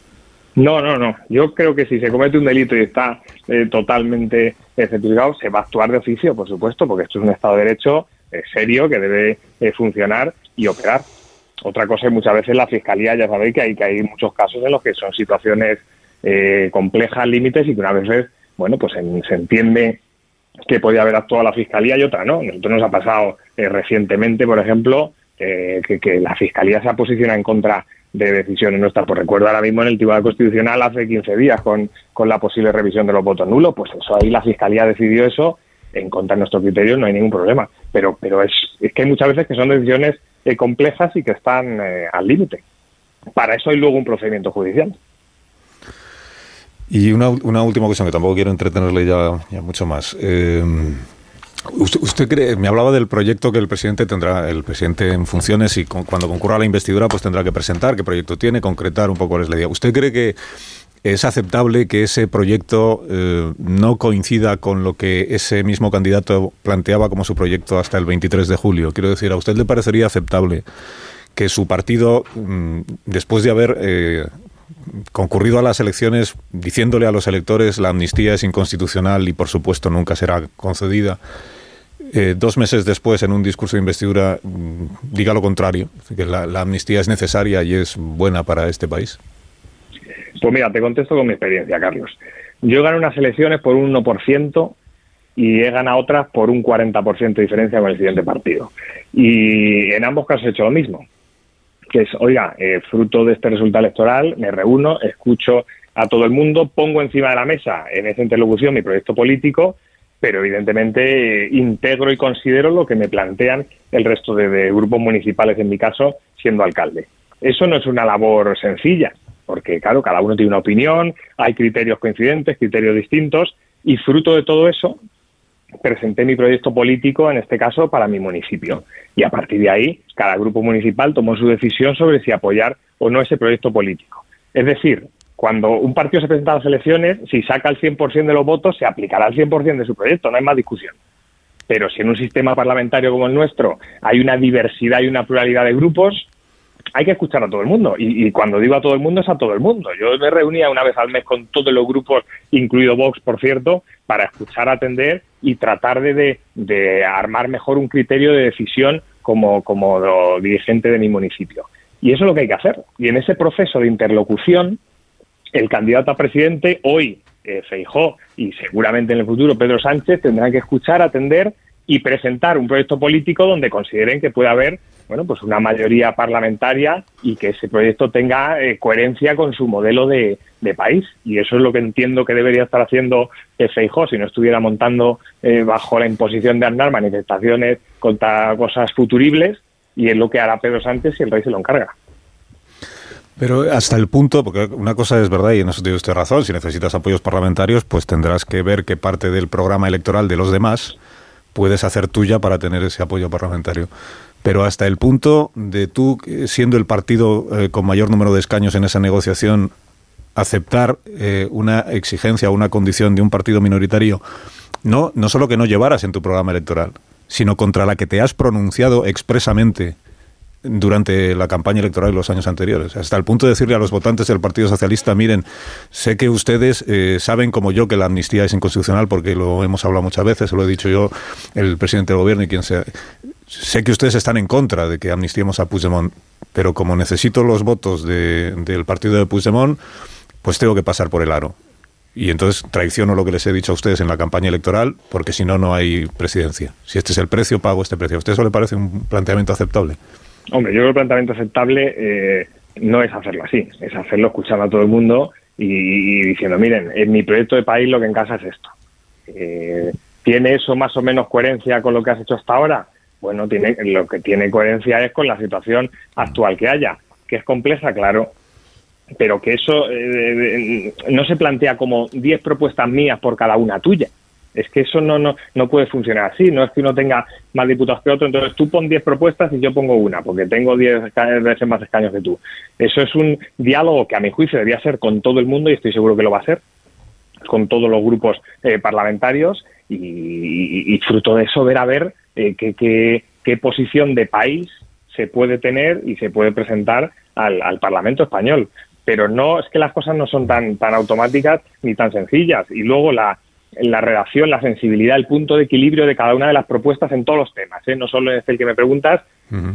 No, no, no. Yo creo que si se comete un delito y está eh, totalmente certificado, se va a actuar de oficio, por supuesto, porque esto es un Estado de Derecho eh, serio que debe eh, funcionar y operar. Otra cosa es muchas veces la Fiscalía, ya sabéis que hay, que hay muchos casos en los que son situaciones eh, complejas, límites y que una vez, bueno, pues en, se entiende que podía haber actuado la Fiscalía y otra no. Nosotros nos ha pasado eh, recientemente, por ejemplo, eh, que, la Fiscalía se ha posicionado en contra de decisiones nuestras. Pues recuerdo ahora mismo en el Tribunal Constitucional hace 15 días con, con la posible revisión de los votos nulos, pues eso ahí la Fiscalía decidió eso en contra de nuestros criterios, no hay ningún problema. Pero, pero es, es que hay muchas veces que son decisiones eh, complejas y que están eh, al límite. Para eso hay luego un procedimiento judicial. Y una, última cuestión que tampoco quiero entretenerle ya, mucho más. Eh, usted, ¿Usted cree, me hablaba del proyecto que el presidente tendrá, el presidente en funciones y con, cuando concurra la investidura, pues tendrá que presentar qué proyecto tiene, concretar un poco cuál es la idea. ¿Usted cree que es aceptable que ese proyecto eh, no coincida con lo que ese mismo candidato planteaba como su proyecto hasta el 23 de julio? Quiero decir, ¿a usted le parecería aceptable que su partido, mm, después de haber eh, concurrido a las elecciones diciéndole a los electores la amnistía es inconstitucional y por supuesto nunca será concedida, eh, dos meses después en un discurso de investidura mm, diga lo contrario, que la, la amnistía es necesaria y es buena para este país? Pues mira, te contesto con mi experiencia, Carlos. Yo gané unas elecciones por un 1% y he ganado otras por un 40% de diferencia con el siguiente partido. Y en ambos casos he hecho lo mismo, que es, oiga, eh, fruto de este resultado electoral, me reúno, escucho a todo el mundo, pongo encima de la mesa en esa interlocución mi proyecto político, pero evidentemente eh, integro y considero lo que me plantean el resto de, de grupos municipales, en mi caso, siendo alcalde. Eso no es una labor sencilla, porque claro, cada uno tiene una opinión, hay criterios coincidentes, criterios distintos, y fruto de todo eso presenté mi proyecto político, en este caso, para mi municipio. Y a partir de ahí, cada grupo municipal tomó su decisión sobre si apoyar o no ese proyecto político. Es decir, cuando un partido se presenta a las elecciones, si saca el 100% de los votos, se aplicará el 100% de su proyecto, no hay más discusión. Pero si en un sistema parlamentario como el nuestro hay una diversidad y una pluralidad de grupos, hay que escuchar a todo el mundo. Y, cuando digo a todo el mundo, es a todo el mundo. Yo me reunía una vez al mes con todos los grupos, incluido Vox, por cierto, para escuchar, atender y tratar de, armar mejor un criterio de decisión como, como dirigente de mi municipio. Y eso es lo que hay que hacer. Y en ese proceso de interlocución, el candidato a presidente, hoy eh, Feijó y seguramente en el futuro Pedro Sánchez, tendrán que escuchar, atender y presentar un proyecto político donde consideren que puede haber bueno, pues una mayoría parlamentaria y que ese proyecto tenga eh, coherencia con su modelo de, de, país. Y eso es lo que entiendo que debería estar haciendo Feijó si no estuviera montando eh, bajo la imposición de andar manifestaciones contra cosas futuribles y es lo que hará Pedro Sánchez si el rey se lo encarga. Pero hasta el punto, porque una cosa es verdad y en eso tiene usted razón, si necesitas apoyos parlamentarios, pues tendrás que ver qué parte del programa electoral de los demás puedes hacer tuya para tener ese apoyo parlamentario. Pero hasta el punto de tú, siendo el partido eh, con mayor número de escaños en esa negociación, aceptar eh, una exigencia o una condición de un partido minoritario, no, no solo que no llevaras en tu programa electoral, sino contra la que te has pronunciado expresamente durante la campaña electoral de los años anteriores, hasta el punto de decirle a los votantes del Partido Socialista, miren, sé que ustedes eh, saben como yo que la amnistía es inconstitucional porque lo hemos hablado muchas veces, se lo he dicho yo, el presidente del gobierno y quien sea. Sé que ustedes están en contra de que amnistiemos a Puigdemont, pero como necesito los votos del partido de Puigdemont, pues tengo que pasar por el aro. Y entonces traiciono lo que les he dicho a ustedes en la campaña electoral, porque si no, no hay presidencia. Si este es el precio, pago este precio. ¿A usted eso le parece un planteamiento aceptable? Hombre, yo creo que el planteamiento aceptable eh, no es hacerlo así, es hacerlo escuchando a todo el mundo y, diciendo, miren, en mi proyecto de país lo que en casa es esto. Eh, ¿Tiene eso más o menos coherencia con lo que has hecho hasta ahora? Bueno, tiene, lo que tiene coherencia es con la situación actual que haya, que es compleja, claro, pero que eso eh, no se plantea como 10 propuestas mías por cada una tuya. Es que eso no, no, no puede funcionar así. No es que uno tenga más diputados que otro. Entonces tú pon 10 propuestas y yo pongo una, porque tengo 10 veces más escaños que tú. Eso es un diálogo que a mi juicio debería ser con todo el mundo y estoy seguro que lo va a ser, con todos los grupos eh, parlamentarios y, fruto de eso ver a ver eh, qué, qué, posición de país se puede tener y se puede presentar al, al Parlamento español pero no es que las cosas no son tan tan automáticas ni tan sencillas y luego la la redacción, la sensibilidad, el punto de equilibrio de cada una de las propuestas en todos los temas, ¿eh? no solo en el que me preguntas,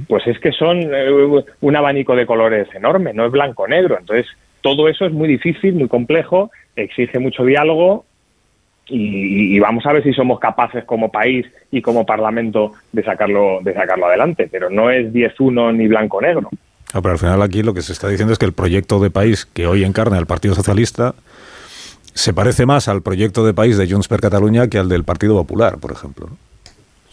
pues es que son eh, un abanico de colores enorme, no es blanco-negro. Entonces, todo eso es muy difícil, muy complejo, exige mucho diálogo y, vamos a ver si somos capaces como país y como Parlamento de sacarlo, de sacarlo adelante. Pero no es 10-1 ni blanco-negro. Ah, pero al final aquí lo que se está diciendo es que el proyecto de país que hoy encarna el Partido Socialista se parece más al proyecto de país de Junts per Catalunya que al del Partido Popular, por ejemplo.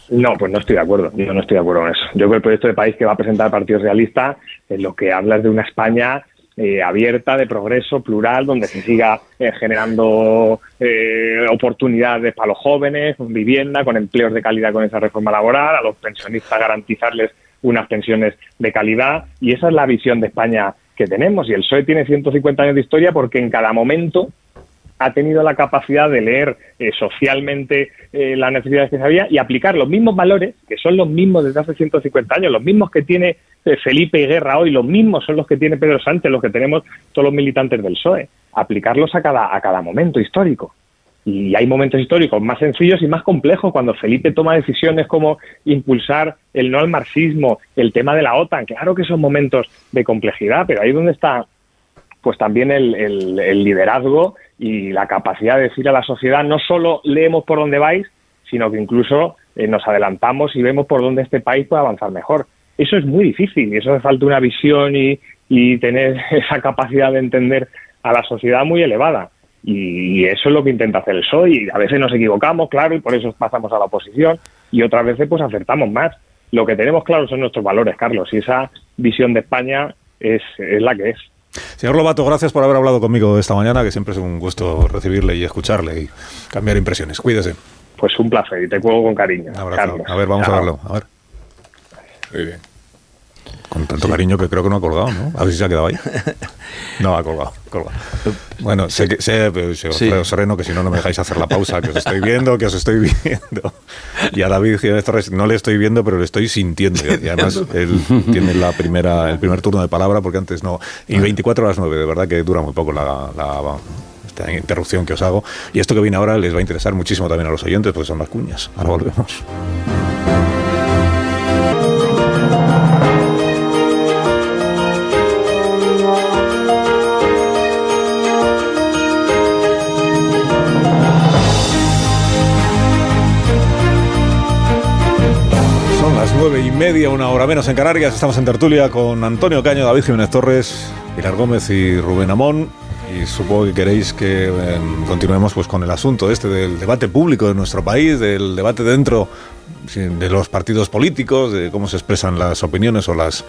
¿no? pues no estoy de acuerdo. Yo no estoy de acuerdo con eso. Yo creo que el proyecto de país que va a presentar el Partido Realista en lo que habla es de una España eh, abierta, de progreso, plural, donde se siga eh, generando eh, oportunidades para los jóvenes, con vivienda, con empleos de calidad con esa reforma laboral, a los pensionistas garantizarles unas pensiones de calidad. Y esa es la visión de España que tenemos. Y el PSOE tiene 150 años de historia porque en cada momento ha tenido la capacidad de leer eh, socialmente eh, las necesidades que se había y aplicar los mismos valores, que son los mismos desde hace 150 años, los mismos que tiene eh, Felipe y Guerra hoy, los mismos son los que tiene Pedro Sánchez, los que tenemos todos los militantes del PSOE, aplicarlos a cada, a cada momento histórico. Y hay momentos históricos más sencillos y más complejos cuando Felipe toma decisiones como impulsar el no al marxismo, el tema de la OTAN. Claro que son momentos de complejidad, pero ahí es donde está pues también el, el liderazgo y la capacidad de decir a la sociedad no solo leemos por dónde vais, sino que incluso eh, nos adelantamos y vemos por dónde este país puede avanzar mejor. Eso es muy difícil y eso hace falta una visión y, y tener esa capacidad de entender a la sociedad muy elevada. Y, eso es lo que intenta hacer el PSOE y a veces nos equivocamos, claro, y por eso pasamos a la oposición y otras veces pues acertamos más. Lo que tenemos claro son nuestros valores, Carlos, y esa visión de España es, es la que es. Señor Lobato, gracias por haber hablado conmigo esta mañana, que siempre es un gusto recibirle y escucharle y cambiar impresiones. Cuídese. Pues un placer y te juego con cariño. A ver, vamos a verlo. A ver. Muy bien. Con tanto cariño que creo que no ha colgado, ¿no? A ver si se ha quedado ahí. No, ha colgado, colgado. Bueno, sé, que, sé pero, Sereno, que si no, no me dejáis hacer la pausa, que os estoy viendo, que os estoy viendo. Y a David Jiménez Torres no le estoy viendo, pero le estoy sintiendo. Y además, él tiene la primera, el primer turno de palabra, porque antes no. Y 24 a las 9, de verdad que dura muy poco la, la esta interrupción que os hago. Y esto que viene ahora les va a interesar muchísimo también a los oyentes, porque son las cuñas. Ahora volvemos. Nueve y media, una hora menos en Canarias. Estamos en tertulia con Antonio Caño, David Jiménez Torres, Pilar Gómez y Rubén Amón. Y supongo que queréis que em, continuemos pues, con el asunto este del debate público de nuestro país, del debate dentro de los partidos políticos, de cómo se expresan las opiniones o las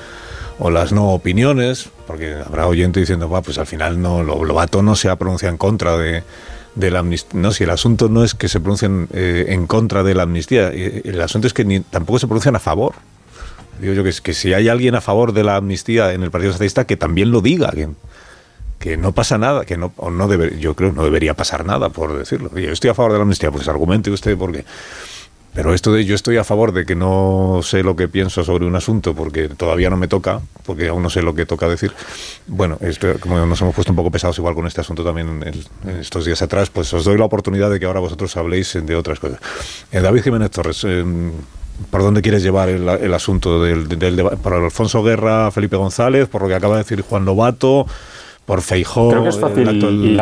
o las no opiniones, porque habrá oyente diciendo, pues al final no, lo, Lobato no se ha pronunciado en contra de, de la amnistía. No, si el asunto no es que se pronuncien eh, en contra de la amnistía, eh, el asunto es que ni, tampoco se pronuncian a favor. Digo yo que, que si hay alguien a favor de la amnistía en el Partido Socialista, que también lo diga, que, que no pasa nada, que no, no yo creo no debería pasar nada por decirlo. Yo estoy a favor de la amnistía, pues argumente usted porque Pero esto de yo estoy a favor de que no sé lo que pienso sobre un asunto porque todavía no me toca, porque aún no sé lo que toca decir. Bueno, esto, como nos hemos puesto un poco pesados igual con este asunto también en, estos días atrás, pues os doy la oportunidad de que ahora vosotros habléis de otras cosas. Eh, David Jiménez Torres, eh, ¿por dónde quieres llevar el, asunto del, debate? ¿Por Alfonso Guerra, Felipe González, por lo que acaba de decir Juan Lobato? por Feijó, Creo que es fácil el,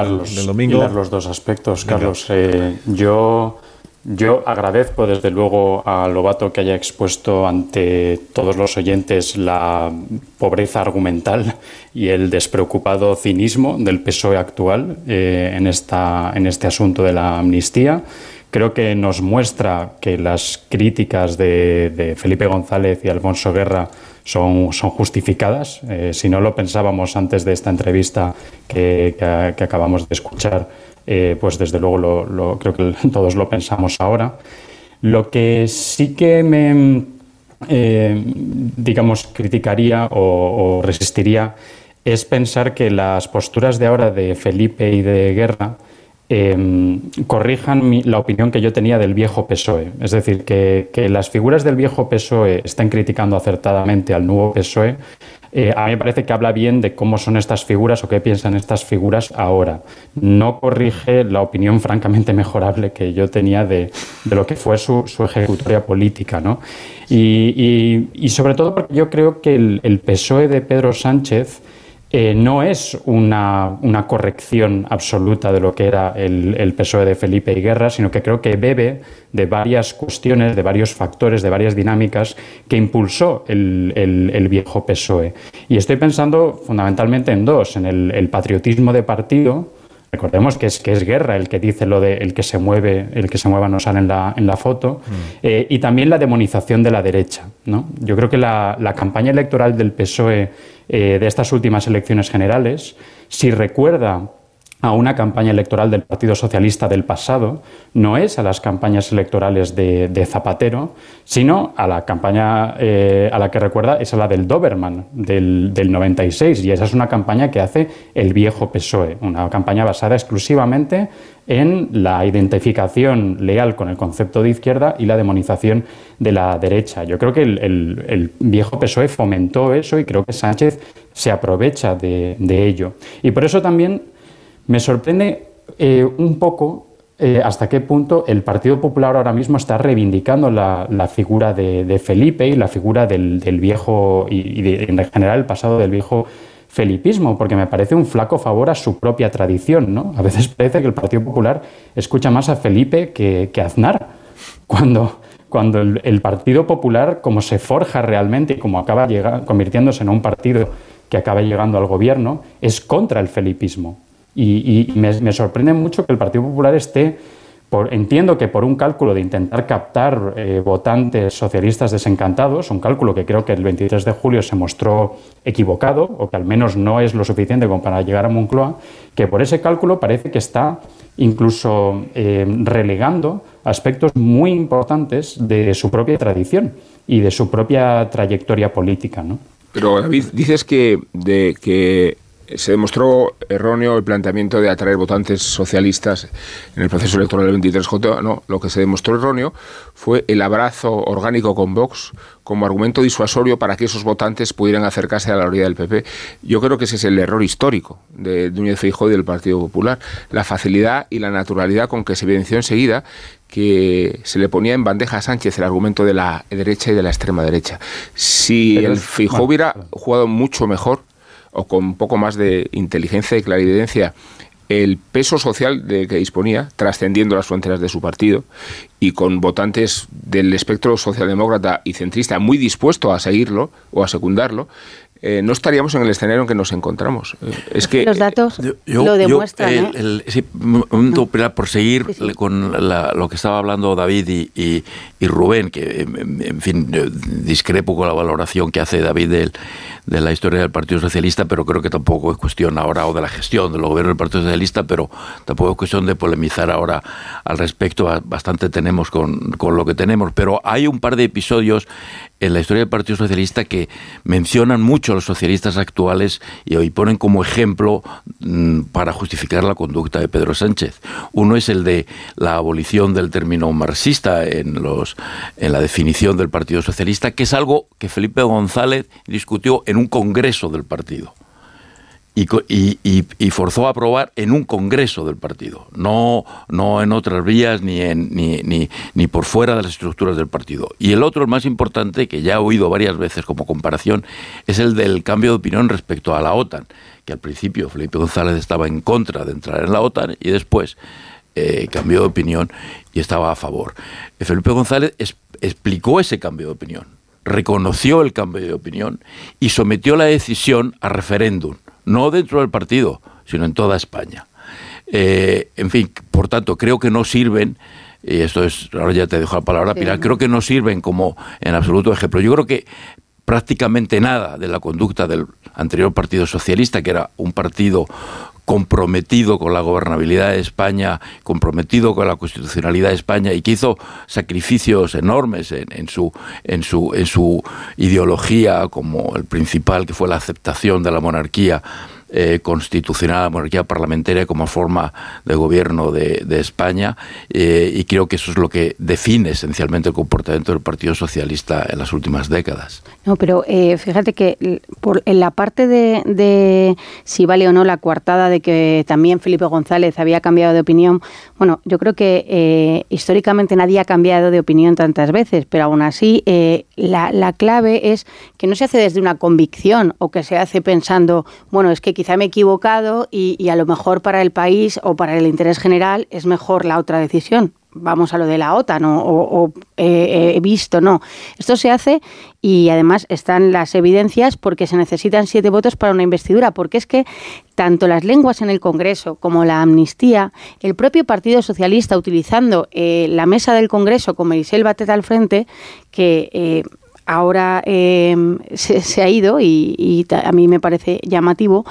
domingo. los dos aspectos, Carlos. Eh, yo yo agradezco desde luego a Lobato que haya expuesto ante todos los oyentes la pobreza argumental y el despreocupado cinismo del PSOE actual eh, en, esta, en este asunto de la amnistía. Creo que nos muestra que las críticas de, Felipe González y Alfonso Guerra son, son justificadas. Eh, si no lo pensábamos antes de esta entrevista que acabamos de escuchar, eh, pues desde luego lo, creo que todos lo pensamos ahora. Lo que sí que me, eh, digamos, criticaría o, resistiría es pensar que las posturas de ahora de Felipe y de Guerra em, corrijan la opinión que yo tenía del viejo PSOE. Es decir, que, que, las figuras del viejo PSOE están criticando acertadamente al nuevo PSOE eh, a mí me parece que habla bien de cómo son estas figuras o qué piensan estas figuras ahora. No corrige la opinión francamente mejorable que yo tenía de, lo que fue su, ejecutoria política. ¿no? Y, sobre todo porque yo creo que el PSOE de Pedro Sánchez eh, no es una, corrección absoluta de lo que era el, PSOE de Felipe y Guerra, sino que creo que bebe de varias cuestiones, de varios factores, de varias dinámicas que impulsó el, viejo PSOE. Y estoy pensando fundamentalmente en dos, en el, patriotismo de partido, Recordemos que es, que es Guerra el que dice lo de el que se mueve, el que se mueva no sale en la, en la foto, mm. eh, y también la demonización de la derecha. ¿no? Yo creo que la, la campaña electoral del PSOE eh, de estas últimas elecciones generales, si recuerda a una campaña electoral del Partido Socialista del pasado, no es a las campañas electorales de, Zapatero, sino a la campaña eh, a la que recuerda es a la del Doberman del, del, 96, y esa es una campaña que hace el viejo PSOE, una campaña basada exclusivamente en la identificación leal con el concepto de izquierda y la demonización de la derecha. Yo creo que el, viejo PSOE fomentó eso y creo que Sánchez se aprovecha de ello. Y por eso también me sorprende eh, un poco eh, hasta qué punto el Partido Popular ahora mismo está reivindicando la, figura de, Felipe y la figura del, viejo y, en general el pasado del viejo felipismo, porque me parece un flaco favor a su propia tradición. ¿no? A veces parece que el Partido Popular escucha más a Felipe que, a Aznar, cuando, cuando el, Partido Popular, como se forja realmente y como acaba convirtiéndose en un partido que acaba llegando al gobierno, es contra el felipismo. Y, me, sorprende mucho que el Partido Popular esté, entiendo que por un cálculo de intentar captar eh, votantes socialistas desencantados, un cálculo que creo que el 23 de julio se mostró equivocado, o que al menos no es lo suficiente como para llegar a Moncloa, que por ese cálculo parece que está incluso eh, relegando aspectos muy importantes de su propia tradición y de su propia trayectoria política. ¿no? Pero David, dices que, de, que se demostró erróneo el planteamiento de atraer votantes socialistas en el proceso electoral del 23J. No, lo que se demostró erróneo fue el abrazo orgánico con Vox como argumento disuasorio para que esos votantes pudieran acercarse a la orilla del PP. Yo creo que ese es el error histórico de Núñez Feijóo y del Partido Popular. La facilidad y la naturalidad con que se evidenció enseguida que se le ponía en bandeja a Sánchez el argumento de la derecha y de la extrema derecha. Si el Feijóo hubiera jugado mucho mejor, o con un poco más de inteligencia y clarividencia el peso social de que disponía, trascendiendo las fronteras de su partido, y con votantes del espectro socialdemócrata y centrista muy dispuesto a seguirlo o a secundarlo, eh, no estaríamos en el escenario en que nos encontramos. Eh, es que los datos lo demuestran. por seguir con lo que estaba hablando David y, Rubén, que en fin discrepo con la valoración que hace David de, de, la historia del Partido Socialista, pero creo que tampoco es cuestión ahora o de la gestión del gobierno del Partido Socialista, pero tampoco es cuestión de polemizar ahora al respecto. Bastante tenemos con, con lo que tenemos, pero hay un par de episodios en la historia del Partido Socialista que mencionan mucho los socialistas actuales y hoy ponen como ejemplo mm, para justificar la conducta de Pedro Sánchez. Uno es el de la abolición del término marxista en, los, en la definición del Partido Socialista, que es algo que Felipe González discutió en un congreso del partido y, forzó a aprobar en un congreso del partido, no, no en otras vías ni, en, ni, ni, por fuera de las estructuras del partido. Y el otro, el más importante, que ya he oído varias veces como comparación, es el del cambio de opinión respecto a la OTAN, que al principio Felipe González estaba en contra de entrar en la OTAN y después eh, cambió de opinión y estaba a favor. Felipe González explicó ese cambio de opinión, reconoció el cambio de opinión y sometió la decisión a referéndum no dentro del partido, sino en toda España. Eh, en fin, por tanto, creo que no sirven, y esto es, ahora ya te dejo la palabra, Pilar, creo que no sirven como en absoluto ejemplo. Yo creo que prácticamente nada de la conducta del anterior Partido Socialista, que era un partido comprometido con la gobernabilidad de España, comprometido con la constitucionalidad de España y que hizo sacrificios enormes en, su, en, su, en su ideología, como el principal que fue la aceptación de la monarquía eh, constitucional, la monarquía parlamentaria como forma de gobierno de, España eh, y creo que eso es lo que define esencialmente el comportamiento del Partido Socialista en las últimas décadas. No, pero eh, fíjate que por, en la parte de, de, si vale o no la coartada de que también Felipe González había cambiado de opinión, bueno, yo creo que históricamente nadie ha cambiado de opinión tantas veces, pero aún así la, la clave es que no se hace desde una convicción o que se hace pensando, bueno, es que quizá me he equivocado y, a lo mejor para el país o para el interés general es mejor la otra decisión vamos a lo de la OTAN o, he visto, no. Esto se hace y además están las evidencias porque se necesitan siete votos para una investidura, porque es que tanto las lenguas en el Congreso como la amnistía, el propio Partido Socialista utilizando eh, la mesa del Congreso con Marisel Batet al frente, que... Eh, ahora em, se, ha ido y, a mí me parece llamativo,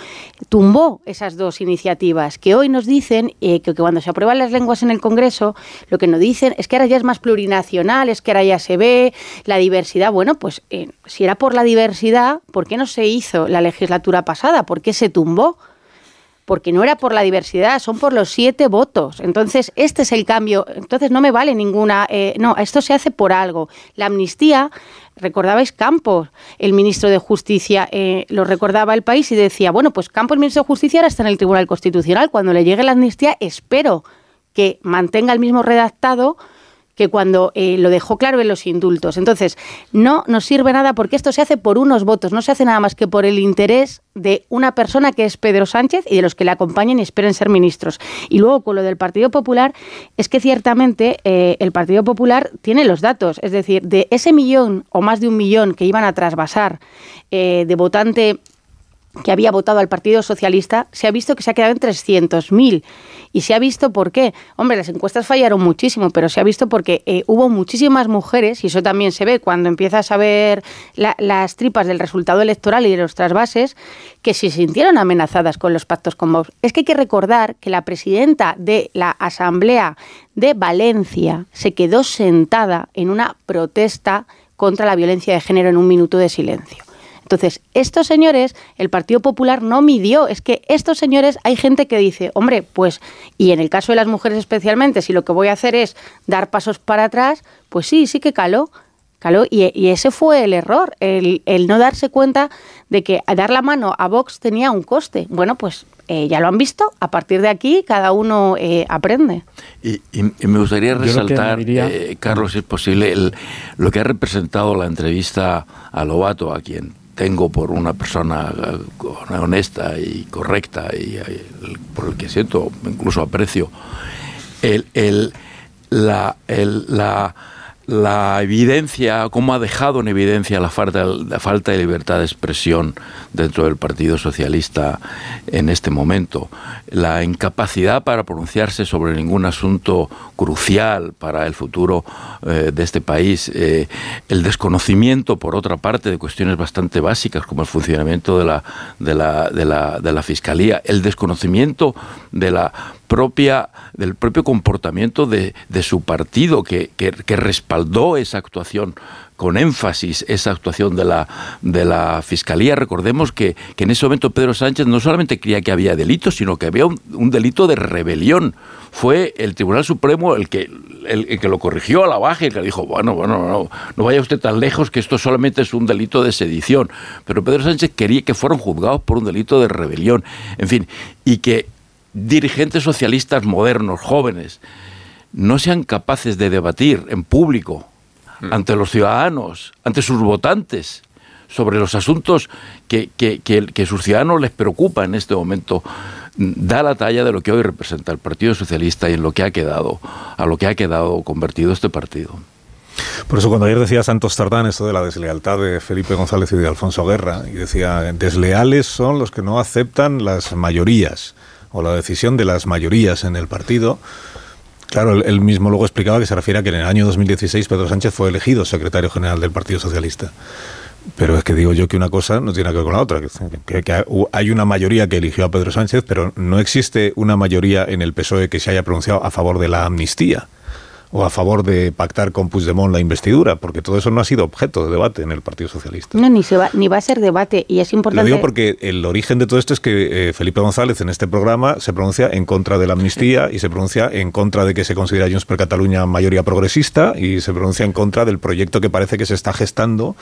tumbó esas dos iniciativas que hoy nos dicen eh, que, cuando se aprueban las lenguas en el Congreso, lo que nos dicen es que ahora ya es más plurinacional, es que ahora ya se ve la diversidad. Bueno, pues eh, si era por la diversidad, ¿por qué no se hizo la legislatura pasada? ¿Por qué se tumbó? porque no era por la diversidad, son por los siete votos. Entonces, este es el cambio. Entonces, no me vale ninguna. Eh, no, esto se hace por algo. La amnistía, recordabais Campos, el ministro de Justicia, eh, lo recordaba el país y decía: bueno, pues Campos, el ministro de Justicia, ahora está en el Tribunal Constitucional. Cuando le llegue la amnistía, espero que mantenga el mismo redactado que cuando eh, lo dejó claro en los indultos. Entonces, no nos sirve nada porque esto se hace por unos votos, no se hace nada más que por el interés de una persona que es Pedro Sánchez y de los que le acompañen y esperen ser ministros. Y luego con lo del Partido Popular, es que ciertamente eh, el Partido Popular tiene los datos, es decir, de ese millón o más de un millón que iban a trasvasar eh, de votante que había votado al Partido Socialista, se ha visto que se ha quedado en 300.000. Y se ha visto por qué. Hombre, las encuestas fallaron muchísimo, pero se ha visto porque eh, hubo muchísimas mujeres, y eso también se ve cuando empiezas a ver las tripas del resultado electoral y de los trasvases, que se sintieron amenazadas con los pactos con Vox. Es que hay que recordar que la presidenta de la Asamblea de Valencia se quedó sentada en una protesta contra la violencia de género en un minuto de silencio. Entonces, estos señores, el Partido Popular no midió, es que estos señores, hay gente que dice, hombre, pues, y en el caso de las mujeres especialmente, si lo que voy a hacer es dar pasos para atrás, pues sí, sí que caló. Caló, y, ese fue el error, el, no darse cuenta de que dar la mano a Vox tenía un coste. Bueno, pues eh, ya lo han visto, a partir de aquí cada uno eh, aprende. Y, me gustaría resaltar, eh, Carlos, si es posible, lo que ha representado la entrevista a Lobato, a quien tengo por una persona eh, honesta y correcta y, eh, por el que siento incluso aprecio, el, el, la, el, la la evidencia, cómo ha dejado en evidencia la falta, de libertad de expresión dentro del Partido Socialista en este momento, la incapacidad para pronunciarse sobre ningún asunto crucial para el futuro eh, de este país, eh, el desconocimiento, por otra parte, de cuestiones bastante básicas como el funcionamiento de la, de la, de la, de la Fiscalía, el desconocimiento de la propia, del propio comportamiento de, su partido, que, respaldó esa actuación con énfasis esa actuación de la, de la Fiscalía. Recordemos que, en ese momento Pedro Sánchez no solamente creía que había delitos, sino que había un, delito de rebelión. Fue el Tribunal Supremo el que, el, que lo corrigió a la baja y que dijo, bueno, bueno, no, no vaya usted tan lejos que esto solamente es un delito de sedición. Pero Pedro Sánchez quería que fueran juzgados por un delito de rebelión. En fin, y que dirigentes socialistas modernos, jóvenes, no sean capaces de debatir en público Mm. ante los ciudadanos, ante sus votantes, sobre los asuntos que, que, que, sus ciudadanos les preocupa en este momento, da la talla de lo que hoy representa el Partido Socialista y en lo que ha quedado, a lo que ha quedado convertido este partido. Por eso cuando ayer decía Santos Tardán esto de la deslealtad de Felipe González y de Alfonso Guerra, y decía, desleales son los que no aceptan las mayorías o la decisión de las mayorías en el partido, Claro, él mismo luego explicaba que se refiere a que en el año 2016 Pedro Sánchez fue elegido secretario general del Partido Socialista. Pero es que digo yo que una cosa no tiene que ver con la otra. Que, que, hay una mayoría que eligió a Pedro Sánchez, pero no existe una mayoría en el PSOE que se haya pronunciado a favor de la amnistía o a favor de pactar con Puigdemont la investidura, porque todo eso no ha sido objeto de debate en el Partido Socialista. No, ni, se va, ni va a ser debate, y es importante... Lo digo porque el origen de todo esto es que eh, Felipe González en este programa se pronuncia en contra de la amnistía y se pronuncia en contra de que se considera Junts per Cataluña mayoría progresista y se pronuncia en contra del proyecto que parece que se está gestando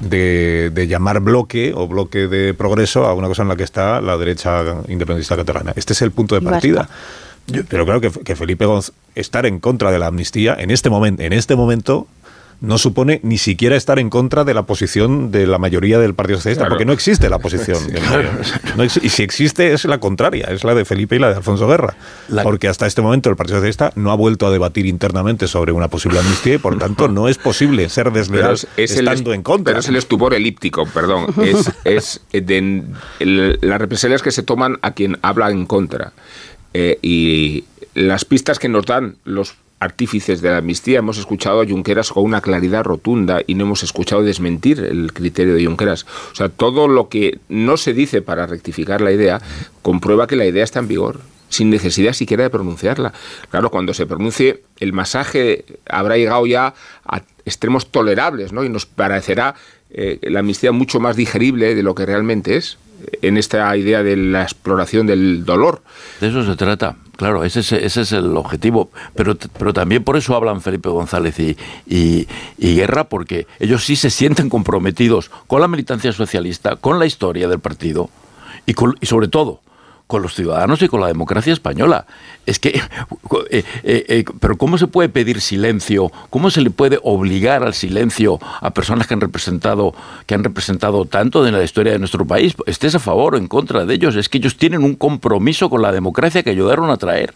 de, llamar bloque o bloque de progreso a una cosa en la que está la derecha independentista catalana. Este es el punto de partida. Pero creo que, que Felipe González, estar en contra de la amnistía en este momento, en este momento no supone ni siquiera estar en contra de la posición de la mayoría del Partido Socialista, porque no existe la posición. y si existe es la contraria, es la de Felipe y la de Alfonso Guerra. Porque hasta este momento el Partido Socialista no ha vuelto a debatir internamente sobre una posible amnistía y por tanto no es posible ser desleal estando en contra. Pero es el estupor elíptico, perdón. Es, es de, las represalias que se toman a quien habla en contra. Eh, y las pistas que nos dan los artífices de la amnistía hemos escuchado a Junqueras con una claridad rotunda y no hemos escuchado desmentir el criterio de Junqueras. O sea, todo lo que no se dice para rectificar la idea comprueba que la idea está en vigor sin necesidad siquiera de pronunciarla. Claro, cuando se pronuncie, el masaje habrá llegado ya a extremos tolerables, ¿no? Y nos parecerá eh, la amnistía mucho más digerible de lo que realmente es en esta idea de la exploración del dolor. De eso se trata, claro, ese es, ese es el objetivo. Pero, pero también por eso hablan Felipe González y, y, Guerra, porque ellos sí se sienten comprometidos con la militancia socialista, con la historia del partido y, y sobre todo con los ciudadanos y con la democracia española. Es que, eh, eh, eh, pero ¿cómo se puede pedir silencio? ¿Cómo se le puede obligar al silencio a personas que han representado, que han representado tanto en la historia de nuestro país? Estés a favor o en contra de ellos. Es que ellos tienen un compromiso con la democracia que ayudaron a traer.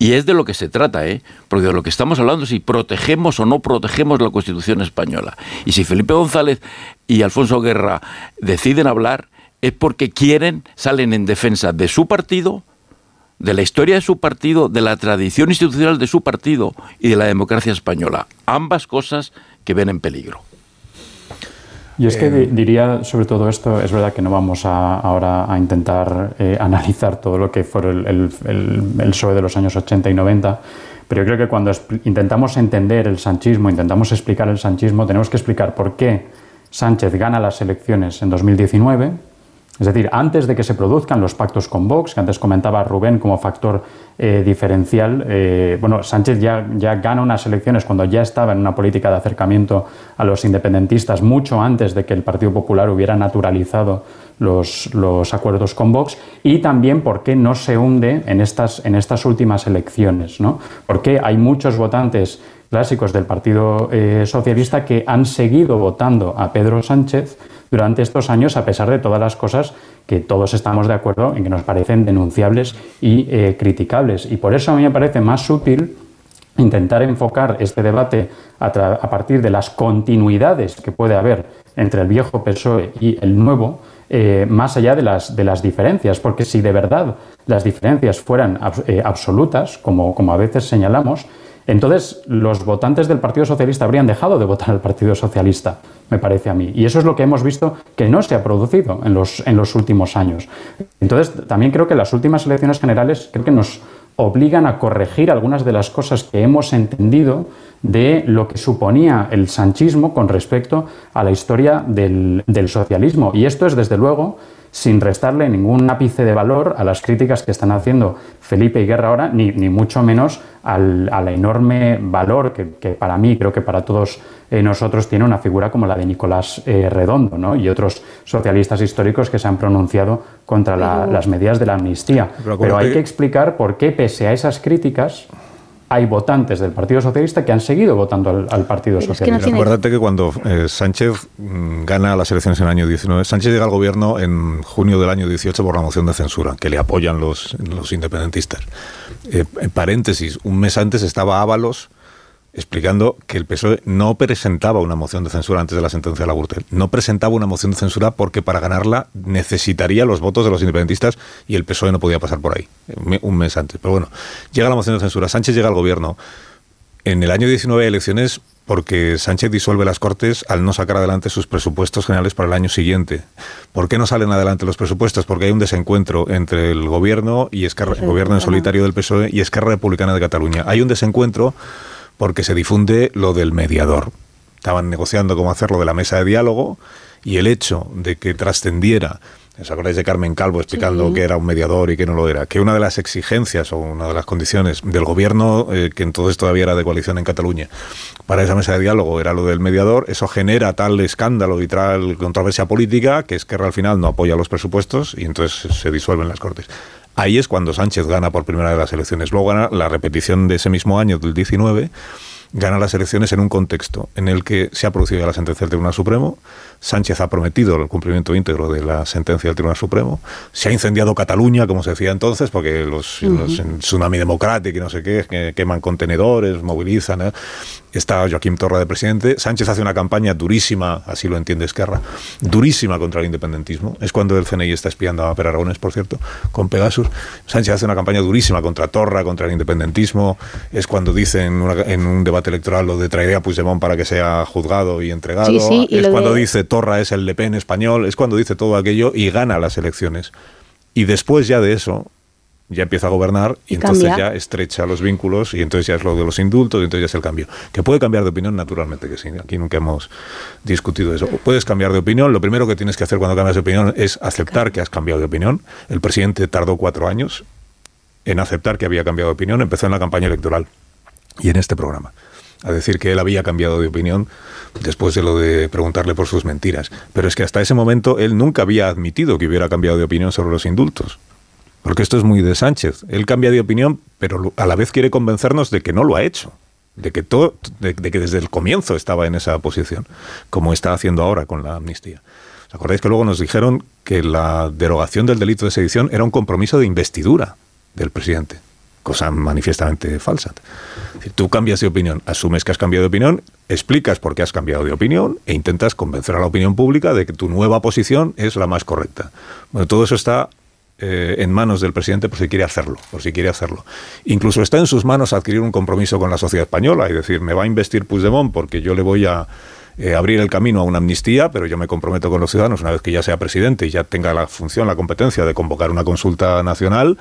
Y es de lo que se trata, ¿eh? Porque de lo que estamos hablando es si protegemos o no protegemos la Constitución española. Y si Felipe González y Alfonso Guerra deciden hablar, es porque quieren, salen en defensa de su partido, de la historia de su partido, de la tradición institucional de su partido y de la democracia española. Ambas cosas que ven en peligro. Y es que eh, diría sobre todo esto, es verdad que no vamos ahora a intentar eh, analizar todo lo que fue el, el, el, PSOE de los años 80 y 90, pero yo creo que cuando intentamos entender el sanchismo, intentamos explicar el sanchismo, tenemos que explicar por qué Sánchez gana las elecciones en 2019, es decir, antes de que se produzcan los pactos con Vox, que antes comentaba Rubén como factor eh, diferencial, eh, bueno, Sánchez ya, ya gana unas elecciones cuando ya estaba en una política de acercamiento a los independentistas, mucho antes de que el Partido Popular hubiera naturalizado los, los acuerdos con Vox, y también por qué no se hunde en estas, en estas últimas elecciones, ¿no? Porque hay muchos votantes clásicos del Partido eh, Socialista que han seguido votando a Pedro Sánchez durante estos años, a pesar de todas las cosas que todos estamos de acuerdo en que nos parecen denunciables y eh, criticables. Y por eso a mí me parece más útil intentar enfocar este debate a, partir de las continuidades que puede haber entre el viejo PSOE y el nuevo, eh, más allá de las, de las diferencias, porque si de verdad las diferencias fueran absolutas, como, como a veces señalamos, entonces, los votantes del Partido Socialista habrían dejado de votar al Partido Socialista, me parece a mí. Y eso es lo que hemos visto que no se ha producido en los, en los últimos años. Entonces, también creo que las últimas elecciones generales creo que nos, obligan a corregir algunas de las cosas que hemos entendido de lo que suponía el sanchismo con respecto a la historia del, del socialismo. Y esto es, desde luego, sin restarle ningún ápice de valor a las críticas que están haciendo Felipe y Guerra ahora, ni, ni mucho menos al, al enorme valor que, que, para mí, creo que para todos eh, nosotros, tiene una figura como la de Nicolás eh, Redondo ¿no? y otros socialistas históricos que se han pronunciado contra la, las medidas de la amnistía. Pero Pero hay que explicar por qué, pese a esas críticas, hay votantes del Partido Socialista que han seguido votando al, al Partido Socialista. Acuérdate que cuando eh, Sánchez mm, gana las elecciones en el año 19, Sánchez llega al gobierno en junio del año 18 por la moción de censura, que le apoyan los, los independentistas. Eh, en paréntesis, un mes antes estaba Ábalos explicando que el PSOE no presentaba una moción de censura antes de la sentencia de la Gürtel. No presentaba una moción de censura porque para ganarla necesitaría los votos de los independentistas y el PSOE no podía pasar por ahí, un mes antes. Pero bueno, llega la moción de censura, Sánchez llega al gobierno. En el año 19 hay elecciones porque Sánchez disuelve las Cortes al no sacar adelante sus presupuestos generales para el año siguiente. ¿Por qué no salen adelante los presupuestos? Porque hay un desencuentro entre el gobierno y Esquerra, el gobierno en solitario del PSOE y Esquerra Republicana de Cataluña. Hay un desencuentro porque se difunde lo del mediador. Estaban negociando cómo hacerlo de la mesa de diálogo y el hecho de que trascendiera ¿Os acordáis de Carmen Calvo explicando Sí. que era un mediador y que no lo era? Que una de las exigencias o una de las condiciones del gobierno, eh, que entonces todavía era de coalición en Cataluña, para esa mesa de diálogo era lo del mediador, eso genera tal escándalo y tal controversia política que Esquerra al final no apoya los presupuestos y entonces se disuelven las Cortes. Ahí es cuando Sánchez gana por primera vez las elecciones. Luego gana la repetición de ese mismo año, del 19, gana las elecciones en un contexto en el que se ha producido ya la sentencia del Tribunal Supremo, Sánchez ha prometido el cumplimiento íntegro de la sentencia del Tribunal Supremo, se ha incendiado Cataluña, como se decía entonces, porque los, Ujú. los en Tsunami Democrático y no sé qué, que queman contenedores, movilizan, ¿eh? está Joaquín Torra de presidente, Sánchez hace una campaña durísima, así lo entiende Esquerra, durísima contra el independentismo, es cuando el CNI está espiando a Per Aragones, por cierto, con Pegasus, Sánchez hace una campaña durísima contra Torra, contra el independentismo, es cuando dice en, una- en un debate electoral lo de traeré a Puigdemont para que sea juzgado y entregado, Sí, sí, y es cuando de- dice Torra es el Le Pen español, es cuando dice todo aquello y gana las elecciones. Y después ya de eso, ya empieza a gobernar y, Y entonces cambia. ya estrecha los vínculos y entonces ya es lo de los indultos y entonces ya es el cambio. Que puede cambiar de opinión, naturalmente que sí. Aquí nunca hemos discutido eso. Puedes cambiar de opinión. Lo primero que tienes que hacer cuando cambias de opinión es aceptar que has cambiado de opinión. El presidente tardó cuatro años en aceptar que había cambiado de opinión. Empezó en la campaña electoral y en este programa a decir que él había cambiado de opinión después de lo de preguntarle por sus mentiras. Pero es que hasta ese momento él nunca había admitido que hubiera cambiado de opinión sobre los indultos. Porque esto es muy de Sánchez. Él cambia de opinión, pero a la vez quiere convencernos de que no lo ha hecho. De que, todo, de que desde el comienzo estaba en esa posición, como está haciendo ahora con la amnistía. ¿Os acordáis que luego nos dijeron que la derogación del delito de sedición era un compromiso de investidura del presidente? Cosa manifiestamente falsa. Tú cambias de opinión, asumes que has cambiado de opinión, explicas por qué has cambiado de opinión e intentas convencer a la opinión pública de que tu nueva posición es la más correcta. Bueno, todo eso está eh, en manos del presidente por si quiere hacerlo, por si quiere hacerlo. Incluso está en sus manos adquirir un compromiso con la sociedad española y decir, me va a investir Puigdemont porque yo le voy a eh, abrir el camino a una amnistía, pero yo me comprometo con los ciudadanos una vez que ya sea presidente y ya tenga la función, la competencia de convocar una consulta nacional,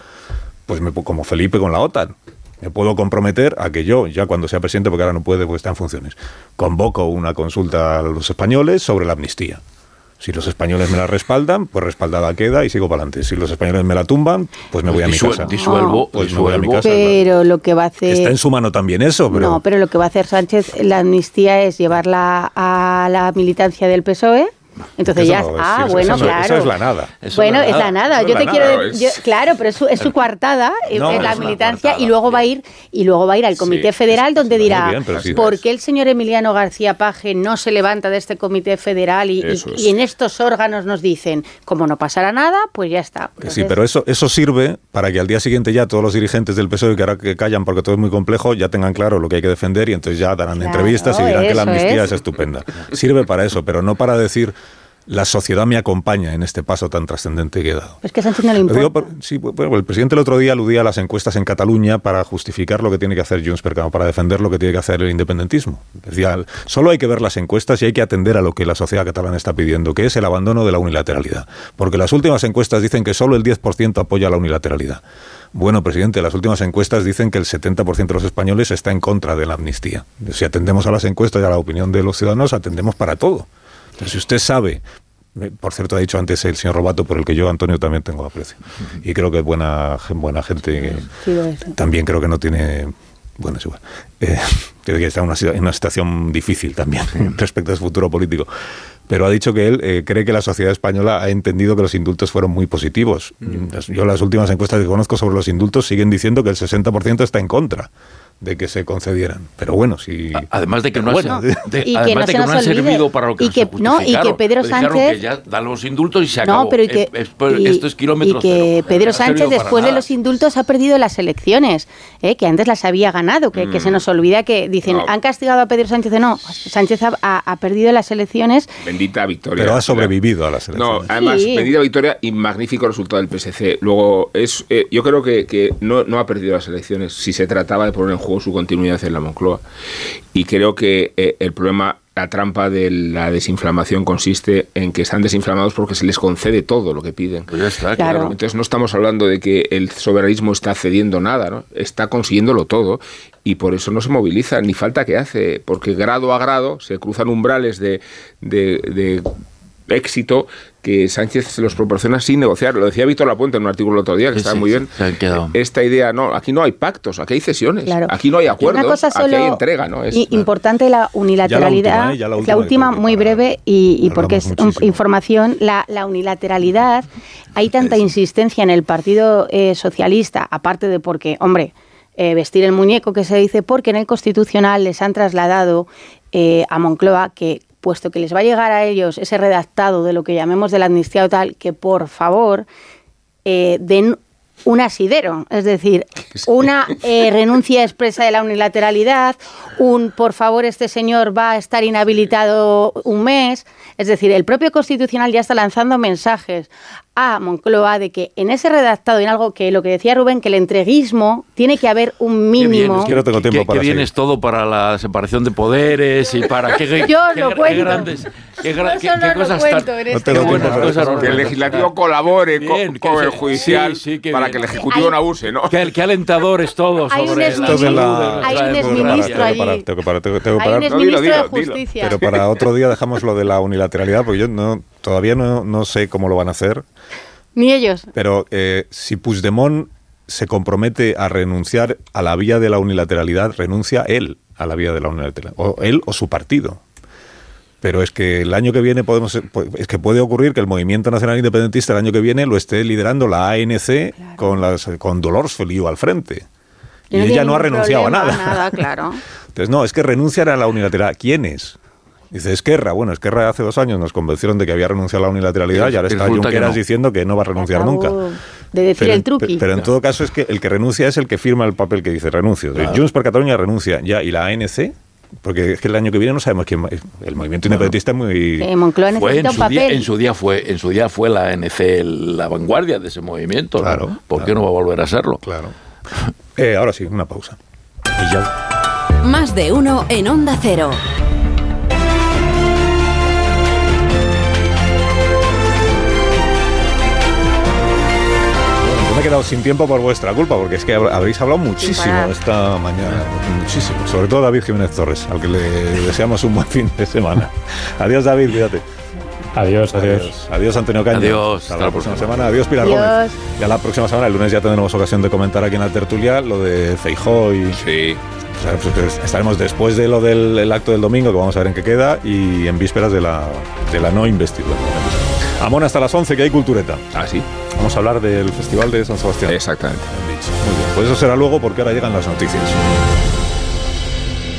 pues me, pu- como Felipe con la OTAN. Me puedo comprometer a que yo, ya cuando sea presidente, porque ahora no puede, porque está en funciones, convoco una consulta a los españoles sobre la amnistía. Si los españoles me la respaldan, pues respaldada queda y sigo para adelante. Si los españoles me la tumban, pues me voy a mi casa. disuelvo- pues me voy a mi casa. Pero lo que va a hacer... Está en su mano también eso, pero No, pero lo que va a hacer Sánchez, la amnistía es llevarla a la militancia del PSOE. Entonces ya, no ah, bueno, eso- claro. eso es la nada. Eso bueno, es la nada. Yo te la quiero, yo- claro, pero es su, es su coartada, eh, No, es la es una militancia y luego va a ir y luego va a ir al comité Sí, federal donde dirá bien, sí. por qué el señor Emiliano García Paje no se levanta de este comité federal y, y- Eso es. y en estos órganos nos dicen como no pasará nada, pues ya está. Sí, pero eso, eso sirve para que al día siguiente ya todos los dirigentes del PSOE, que ahora que callan porque todo es muy complejo, ya tengan claro lo que hay que defender y entonces ya darán Claro, entrevistas y dirán que la amnistía es. es. estupenda. Sirve para eso, pero no para decir la sociedad me acompaña en este paso tan trascendente que he dado. Es que Sánchez no le digo importa. sí, bueno, el presidente el otro día aludía a las encuestas en Cataluña para justificar lo que tiene que hacer Junts per para defender lo que tiene que hacer el independentismo. Decía, solo hay que ver las encuestas y hay que atender a lo que la sociedad catalana está pidiendo, que es el abandono de la unilateralidad. Porque las últimas encuestas dicen que solo el 10% apoya la unilateralidad. Bueno, presidente, las últimas encuestas dicen que el 70% de los españoles está en contra de la amnistía. Si atendemos a las encuestas y a la opinión de los ciudadanos, atendemos para todo. Entonces, si usted sabe, eh, por cierto, ha dicho antes el señor Robato, por el que yo, Antonio, también tengo aprecio. Y creo que es buena, buena gente. Sí, también creo que no tiene. Bueno, es igual. Eh, creo que está en una, en una situación difícil también respecto a su futuro político. Pero ha dicho que él eh, cree que la sociedad española ha entendido que los indultos fueron muy positivos. Yo las últimas encuestas que conozco sobre los indultos siguen diciendo que el 60% está en contra de que se concedieran. Pero bueno, si... Además de que no, Bueno, han, de- Y que además no de se que no han servido para lo que Y que- se no, y que. Pedro Dijeron Sánchez- que ya dan los indultos y se No, acabó. pero y que, Eh, eh, y- esto es kilómetro y que cero. Pedro No Sánchez, después de los indultos, ha perdido las elecciones, ¿eh? que antes las había ganado, que, que se nos olvida que dicen, No. han castigado a Pedro Sánchez. No, Sánchez ha, ha- ha perdido las elecciones. Bendita victoria. Pero ha sobrevivido a las elecciones. No, además, Sí. bendita victoria y magnífico resultado del PSC. Luego, es, eh, yo creo que, que no, no ha perdido las elecciones si se trataba de poner en juego su continuidad en la Moncloa. Y creo que eh, el problema, la trampa de la desinflamación consiste en que están desinflamados porque se les concede todo lo que piden. Pues ya está, Claro. claro. Entonces no estamos hablando de que el soberanismo está cediendo nada, ¿no? está consiguiéndolo todo y por eso no se moviliza, ni falta que hace, porque grado a grado se cruzan umbrales de, de- de éxito que Sánchez se los proporciona sin negociar. Lo decía Víctor Lapuente en un artículo el otro día, que Sí, estaba sí, muy bien. quedado. Esta idea, no, aquí no hay pactos, aquí hay cesiones, Claro. aquí no hay acuerdos, Una cosa aquí solo hay entrega, ¿no? Es, i- importante la unilateralidad. ¿eh? La última, la última, creo que muy para- breve y, y porque es información. La, la unilateralidad, hay tanta insistencia en el Partido eh, Socialista, aparte de porque, hombre, eh, vestir el muñeco que se dice, porque en el Constitucional les han trasladado eh, a Moncloa que puesto que les va a llegar a ellos ese redactado de lo que llamemos de la amnistía o tal, que por favor eh, den un asidero, es decir, una eh, renuncia expresa de la unilateralidad, un por favor este señor va a estar inhabilitado un mes, es decir, el propio Constitucional ya está lanzando mensajes a Moncloa de que en ese redactado, en algo que lo que decía Rubén, que el entreguismo tiene que haber un Qué bien, mínimo. Es que no tengo tiempo Qué- para qué bien es todo para la separación de poderes y para qué, qué- Yo qué lo cuento. grandes qué, qué- solo qué lo cosas cuento tan- No este tengo tiempo buenas para cosas eso. que el legislativo colabore co- Bien, que con el judicial sí, sí, para bien. que el ejecutivo no abuse, ¿no? Qué, qué alentador es todo Hay un Hay exministro Tengo que allí. parar, tengo que parar, tengo que- que Hay un parar. No, exministro de. Justicia. Pero para otro día dejamos lo de la unilateralidad, porque yo no, todavía no, no sé cómo lo van a hacer. Ni ellos. Pero eh, si Puigdemont se compromete a renunciar a la vía de la unilateralidad, renuncia él a la vía de la unilateralidad. O él o su partido. Pero es que el año que viene podemos es que puede ocurrir que el Movimiento Nacional Independentista el año que viene lo esté liderando la ANC con las con Dolores Feliu al frente. Y ella no ha renunciado a nada. Nada, claro. Entonces, no, es que renunciar a la unilateralidad. ¿Quiénes? Dice Esquerra. Bueno, Esquerra hace dos años nos convencieron de que había renunciado a la unilateralidad y ahora está Junqueras no. diciendo que no va a renunciar Acabo nunca. De decir Pero, el truqui. pero en todo caso es que el que renuncia es el que firma el papel que dice renuncio. Junts per Cataluña renuncia ya y la ANC, porque es que el año que viene no sabemos quién. El movimiento independentista es muy. Eh, Moncloa Fue necesita en un su, día, papel. en su día fue en su día fue la ANC la vanguardia de ese movimiento ¿no? Claro, ¿por qué claro. no va a volver a serlo? Claro. Eh, ahora sí, una pausa. Y ya. Más de uno en Onda Cero. Yo me he quedado sin tiempo por vuestra culpa, porque es que hab- habréis hablado muchísimo esta mañana. Muchísimo. Sobre todo David Jiménez Torres, al que le deseamos un buen fin de semana. Adiós, David, cuídate. Adiós, adiós. Adiós, Antonio Caño. Adiós, Hasta, hasta la próxima próxima. semana. Adiós, Pilar Adiós. Gómez. Ya la próxima semana, el lunes, ya tendremos ocasión de comentar aquí en la tertulia lo de Feijó y. Sí. sea, pues, estaremos después de lo del el acto del domingo, que vamos a ver en qué queda, y en vísperas de la, de la no investidura. Amón, hasta las 11, que hay cultureta. Ah, sí. Vamos a hablar del Festival de San Sebastián. Exactamente. Muy bien. Pues eso será luego porque ahora llegan las noticias.